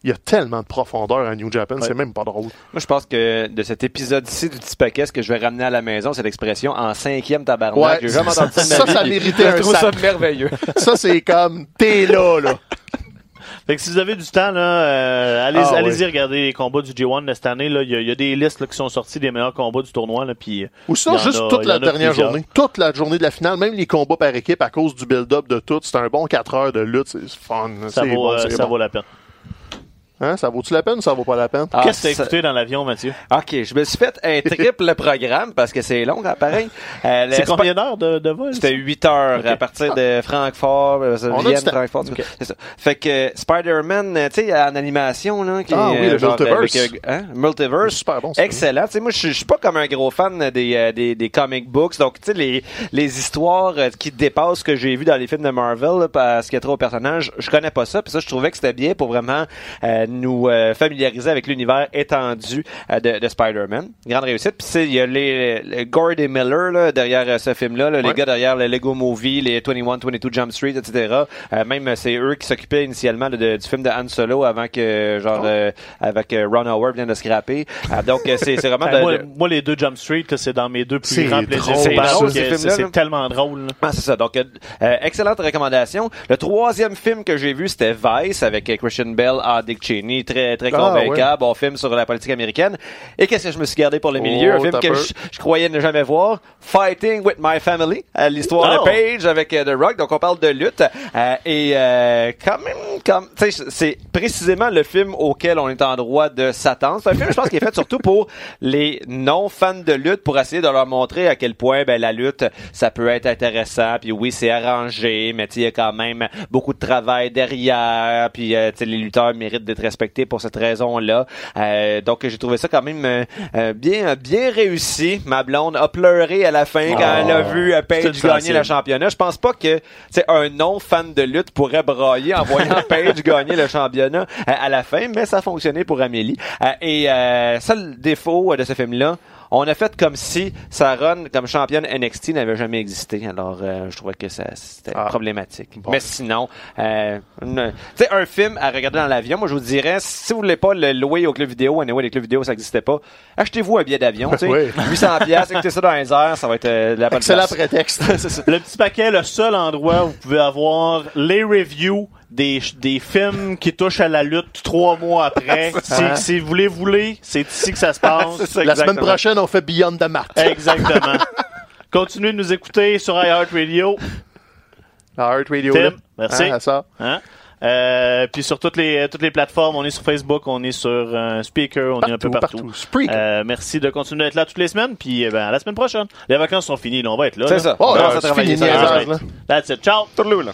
Il y a tellement de profondeur à New Japan, c'est même pas drôle. Moi, je pense que de cet épisode-ci du petit paquet, ce que je vais ramener à la maison, c'est l'expression en cinquième tabarnak. Ouais, ça ça, méritait je un trouve ça sac. merveilleux. Ça, c'est comme, t'es là, là. Fait que si vous avez du temps, là, euh, allez, Ah, allez-y ouais. regarder les combats du G1 de cette année. Il y, a- il y a des listes là, qui sont sorties des meilleurs combats du tournoi. Là, puis, euh, Ou en juste a- toute la dernière plusieurs. journée. Toute la journée de la finale, même les combats par équipe à cause du build-up de tout. C'est un bon 4 heures de lutte. C'est fun. Ça, vaut, bon, euh, ça bon. vaut la peine. Hein, ça vaut-tu la peine ou ça vaut pas la peine? Ah, Qu'est-ce que t'as écouté dans l'avion, Mathieu? OK, je me suis fait un triple programme parce que c'est long, hein, pareil. Euh, C'est combien d'heures de, de vol? C'était 8 heures à partir de Francfort, euh, On a Vienne. Francfort. Ok. C'est ça. Fait que euh, Spider-Man, euh, tu sais, en animation, là, qui Ah est, oui, euh, le genre, Multiverse. avec, euh, hein, Multiverse. Super bon. Excellent. Tu sais, moi, je suis- je suis pas comme un gros fan des, euh, des, des comic books. Donc, tu sais, les, les histoires euh, qui dépassent ce que j'ai vu dans les films de Marvel, là, parce qu'il y a trop de personnages, je connais pas ça. Puis ça, je trouvais que c'était bien pour vraiment euh, nous euh, familiariser avec l'univers étendu euh, de, de Spider-Man. Grande réussite. Puis c'est- il y a les, les Gord et Miller là, derrière euh, ce film-là, là, les gars derrière le Lego Movie, les 21, 22 Jump Street, etc. Euh, même euh, c'est eux qui s'occupaient initialement là, de- du film de Han Solo avant que genre Oh. euh, avec euh, Ron Howard vienne de scraper. Euh, donc euh, c'est c'est vraiment Ben, de- moi, de- moi, les deux Jump Street, là, c'est dans mes deux plus grands plaisirs. C'est tellement drôle. là. Ah, c'est ça. Donc, euh, euh, excellente recommandation. Le troisième film que j'ai vu, c'était Vice avec euh, Christian Bell, Dick Cheney, très très Ah, convaincant, bon film sur la politique américaine. Et qu'est-ce que je me suis gardé pour le milieu, Oh, un film que je, je croyais ne jamais voir, Fighting with My Family, euh, l'histoire Oh. de Paige avec euh, The Rock. Donc on parle de lutte Euh, et euh, quand même, comme, tu sais, c'est précisément le film auquel on est en droit de s'attendre. C'est un film, je pense, qui est fait surtout pour les non fans de lutte, pour essayer de leur montrer à quel point ben, la lutte, ça peut être intéressant. Puis oui, c'est arrangé, mais il y a quand même beaucoup de travail derrière. Puis euh, tu sais, les lutteurs méritent d'être respectés pour cette raison-là. Euh, donc j'ai trouvé ça quand même euh, euh, bien bien réussi. Ma blonde a pleuré à la fin quand elle a vu euh, Paige gagner le championnat. Je pense pas que c'est un non fan de lutte pourrait brailler en voyant Paige gagner le championnat euh, à la fin, mais ça a fonctionné pour Amélie. Euh, et euh, seul défaut de ce film-là, on a fait comme si Saron, comme championne NXT, n'avait jamais existé. Alors, euh, je trouvais que ça c'était Ah. problématique. Mais sinon, euh, une- tu sais, un film à regarder dans l'avion, moi, je vous dirais, si vous voulez pas le louer au club vidéo, anyway, les clubs vidéo, ça n'existait pas, achetez-vous un billet d'avion, tu sais. Oui. 800 pièces, écoutez ça dans les airs, ça va être euh, la bonne Excellent place. prétexte. Le petit paquet, le seul endroit où vous pouvez avoir les reviews des, des films qui touchent à la lutte trois mois après. si, si vous les voulez, c'est ici que ça se passe. Ça, La semaine prochaine, on fait Beyond the Mat. Exactement. Continuez de nous écouter sur iHeartRadio. La Heart Radio. Tim, là. merci. Hein, à ça. Hein? Euh, puis sur toutes les toutes les plateformes, on est sur Facebook, on est sur euh, Speaker, on est un peu Partout, partout. partout. Euh, merci de continuer d'être là toutes les semaines, puis euh, ben, à la semaine prochaine. Les vacances sont finies, là, on va être là. C'est ça. Oh, On c'est travailler fini, ça. That's it. Ciao! Tourlou, là.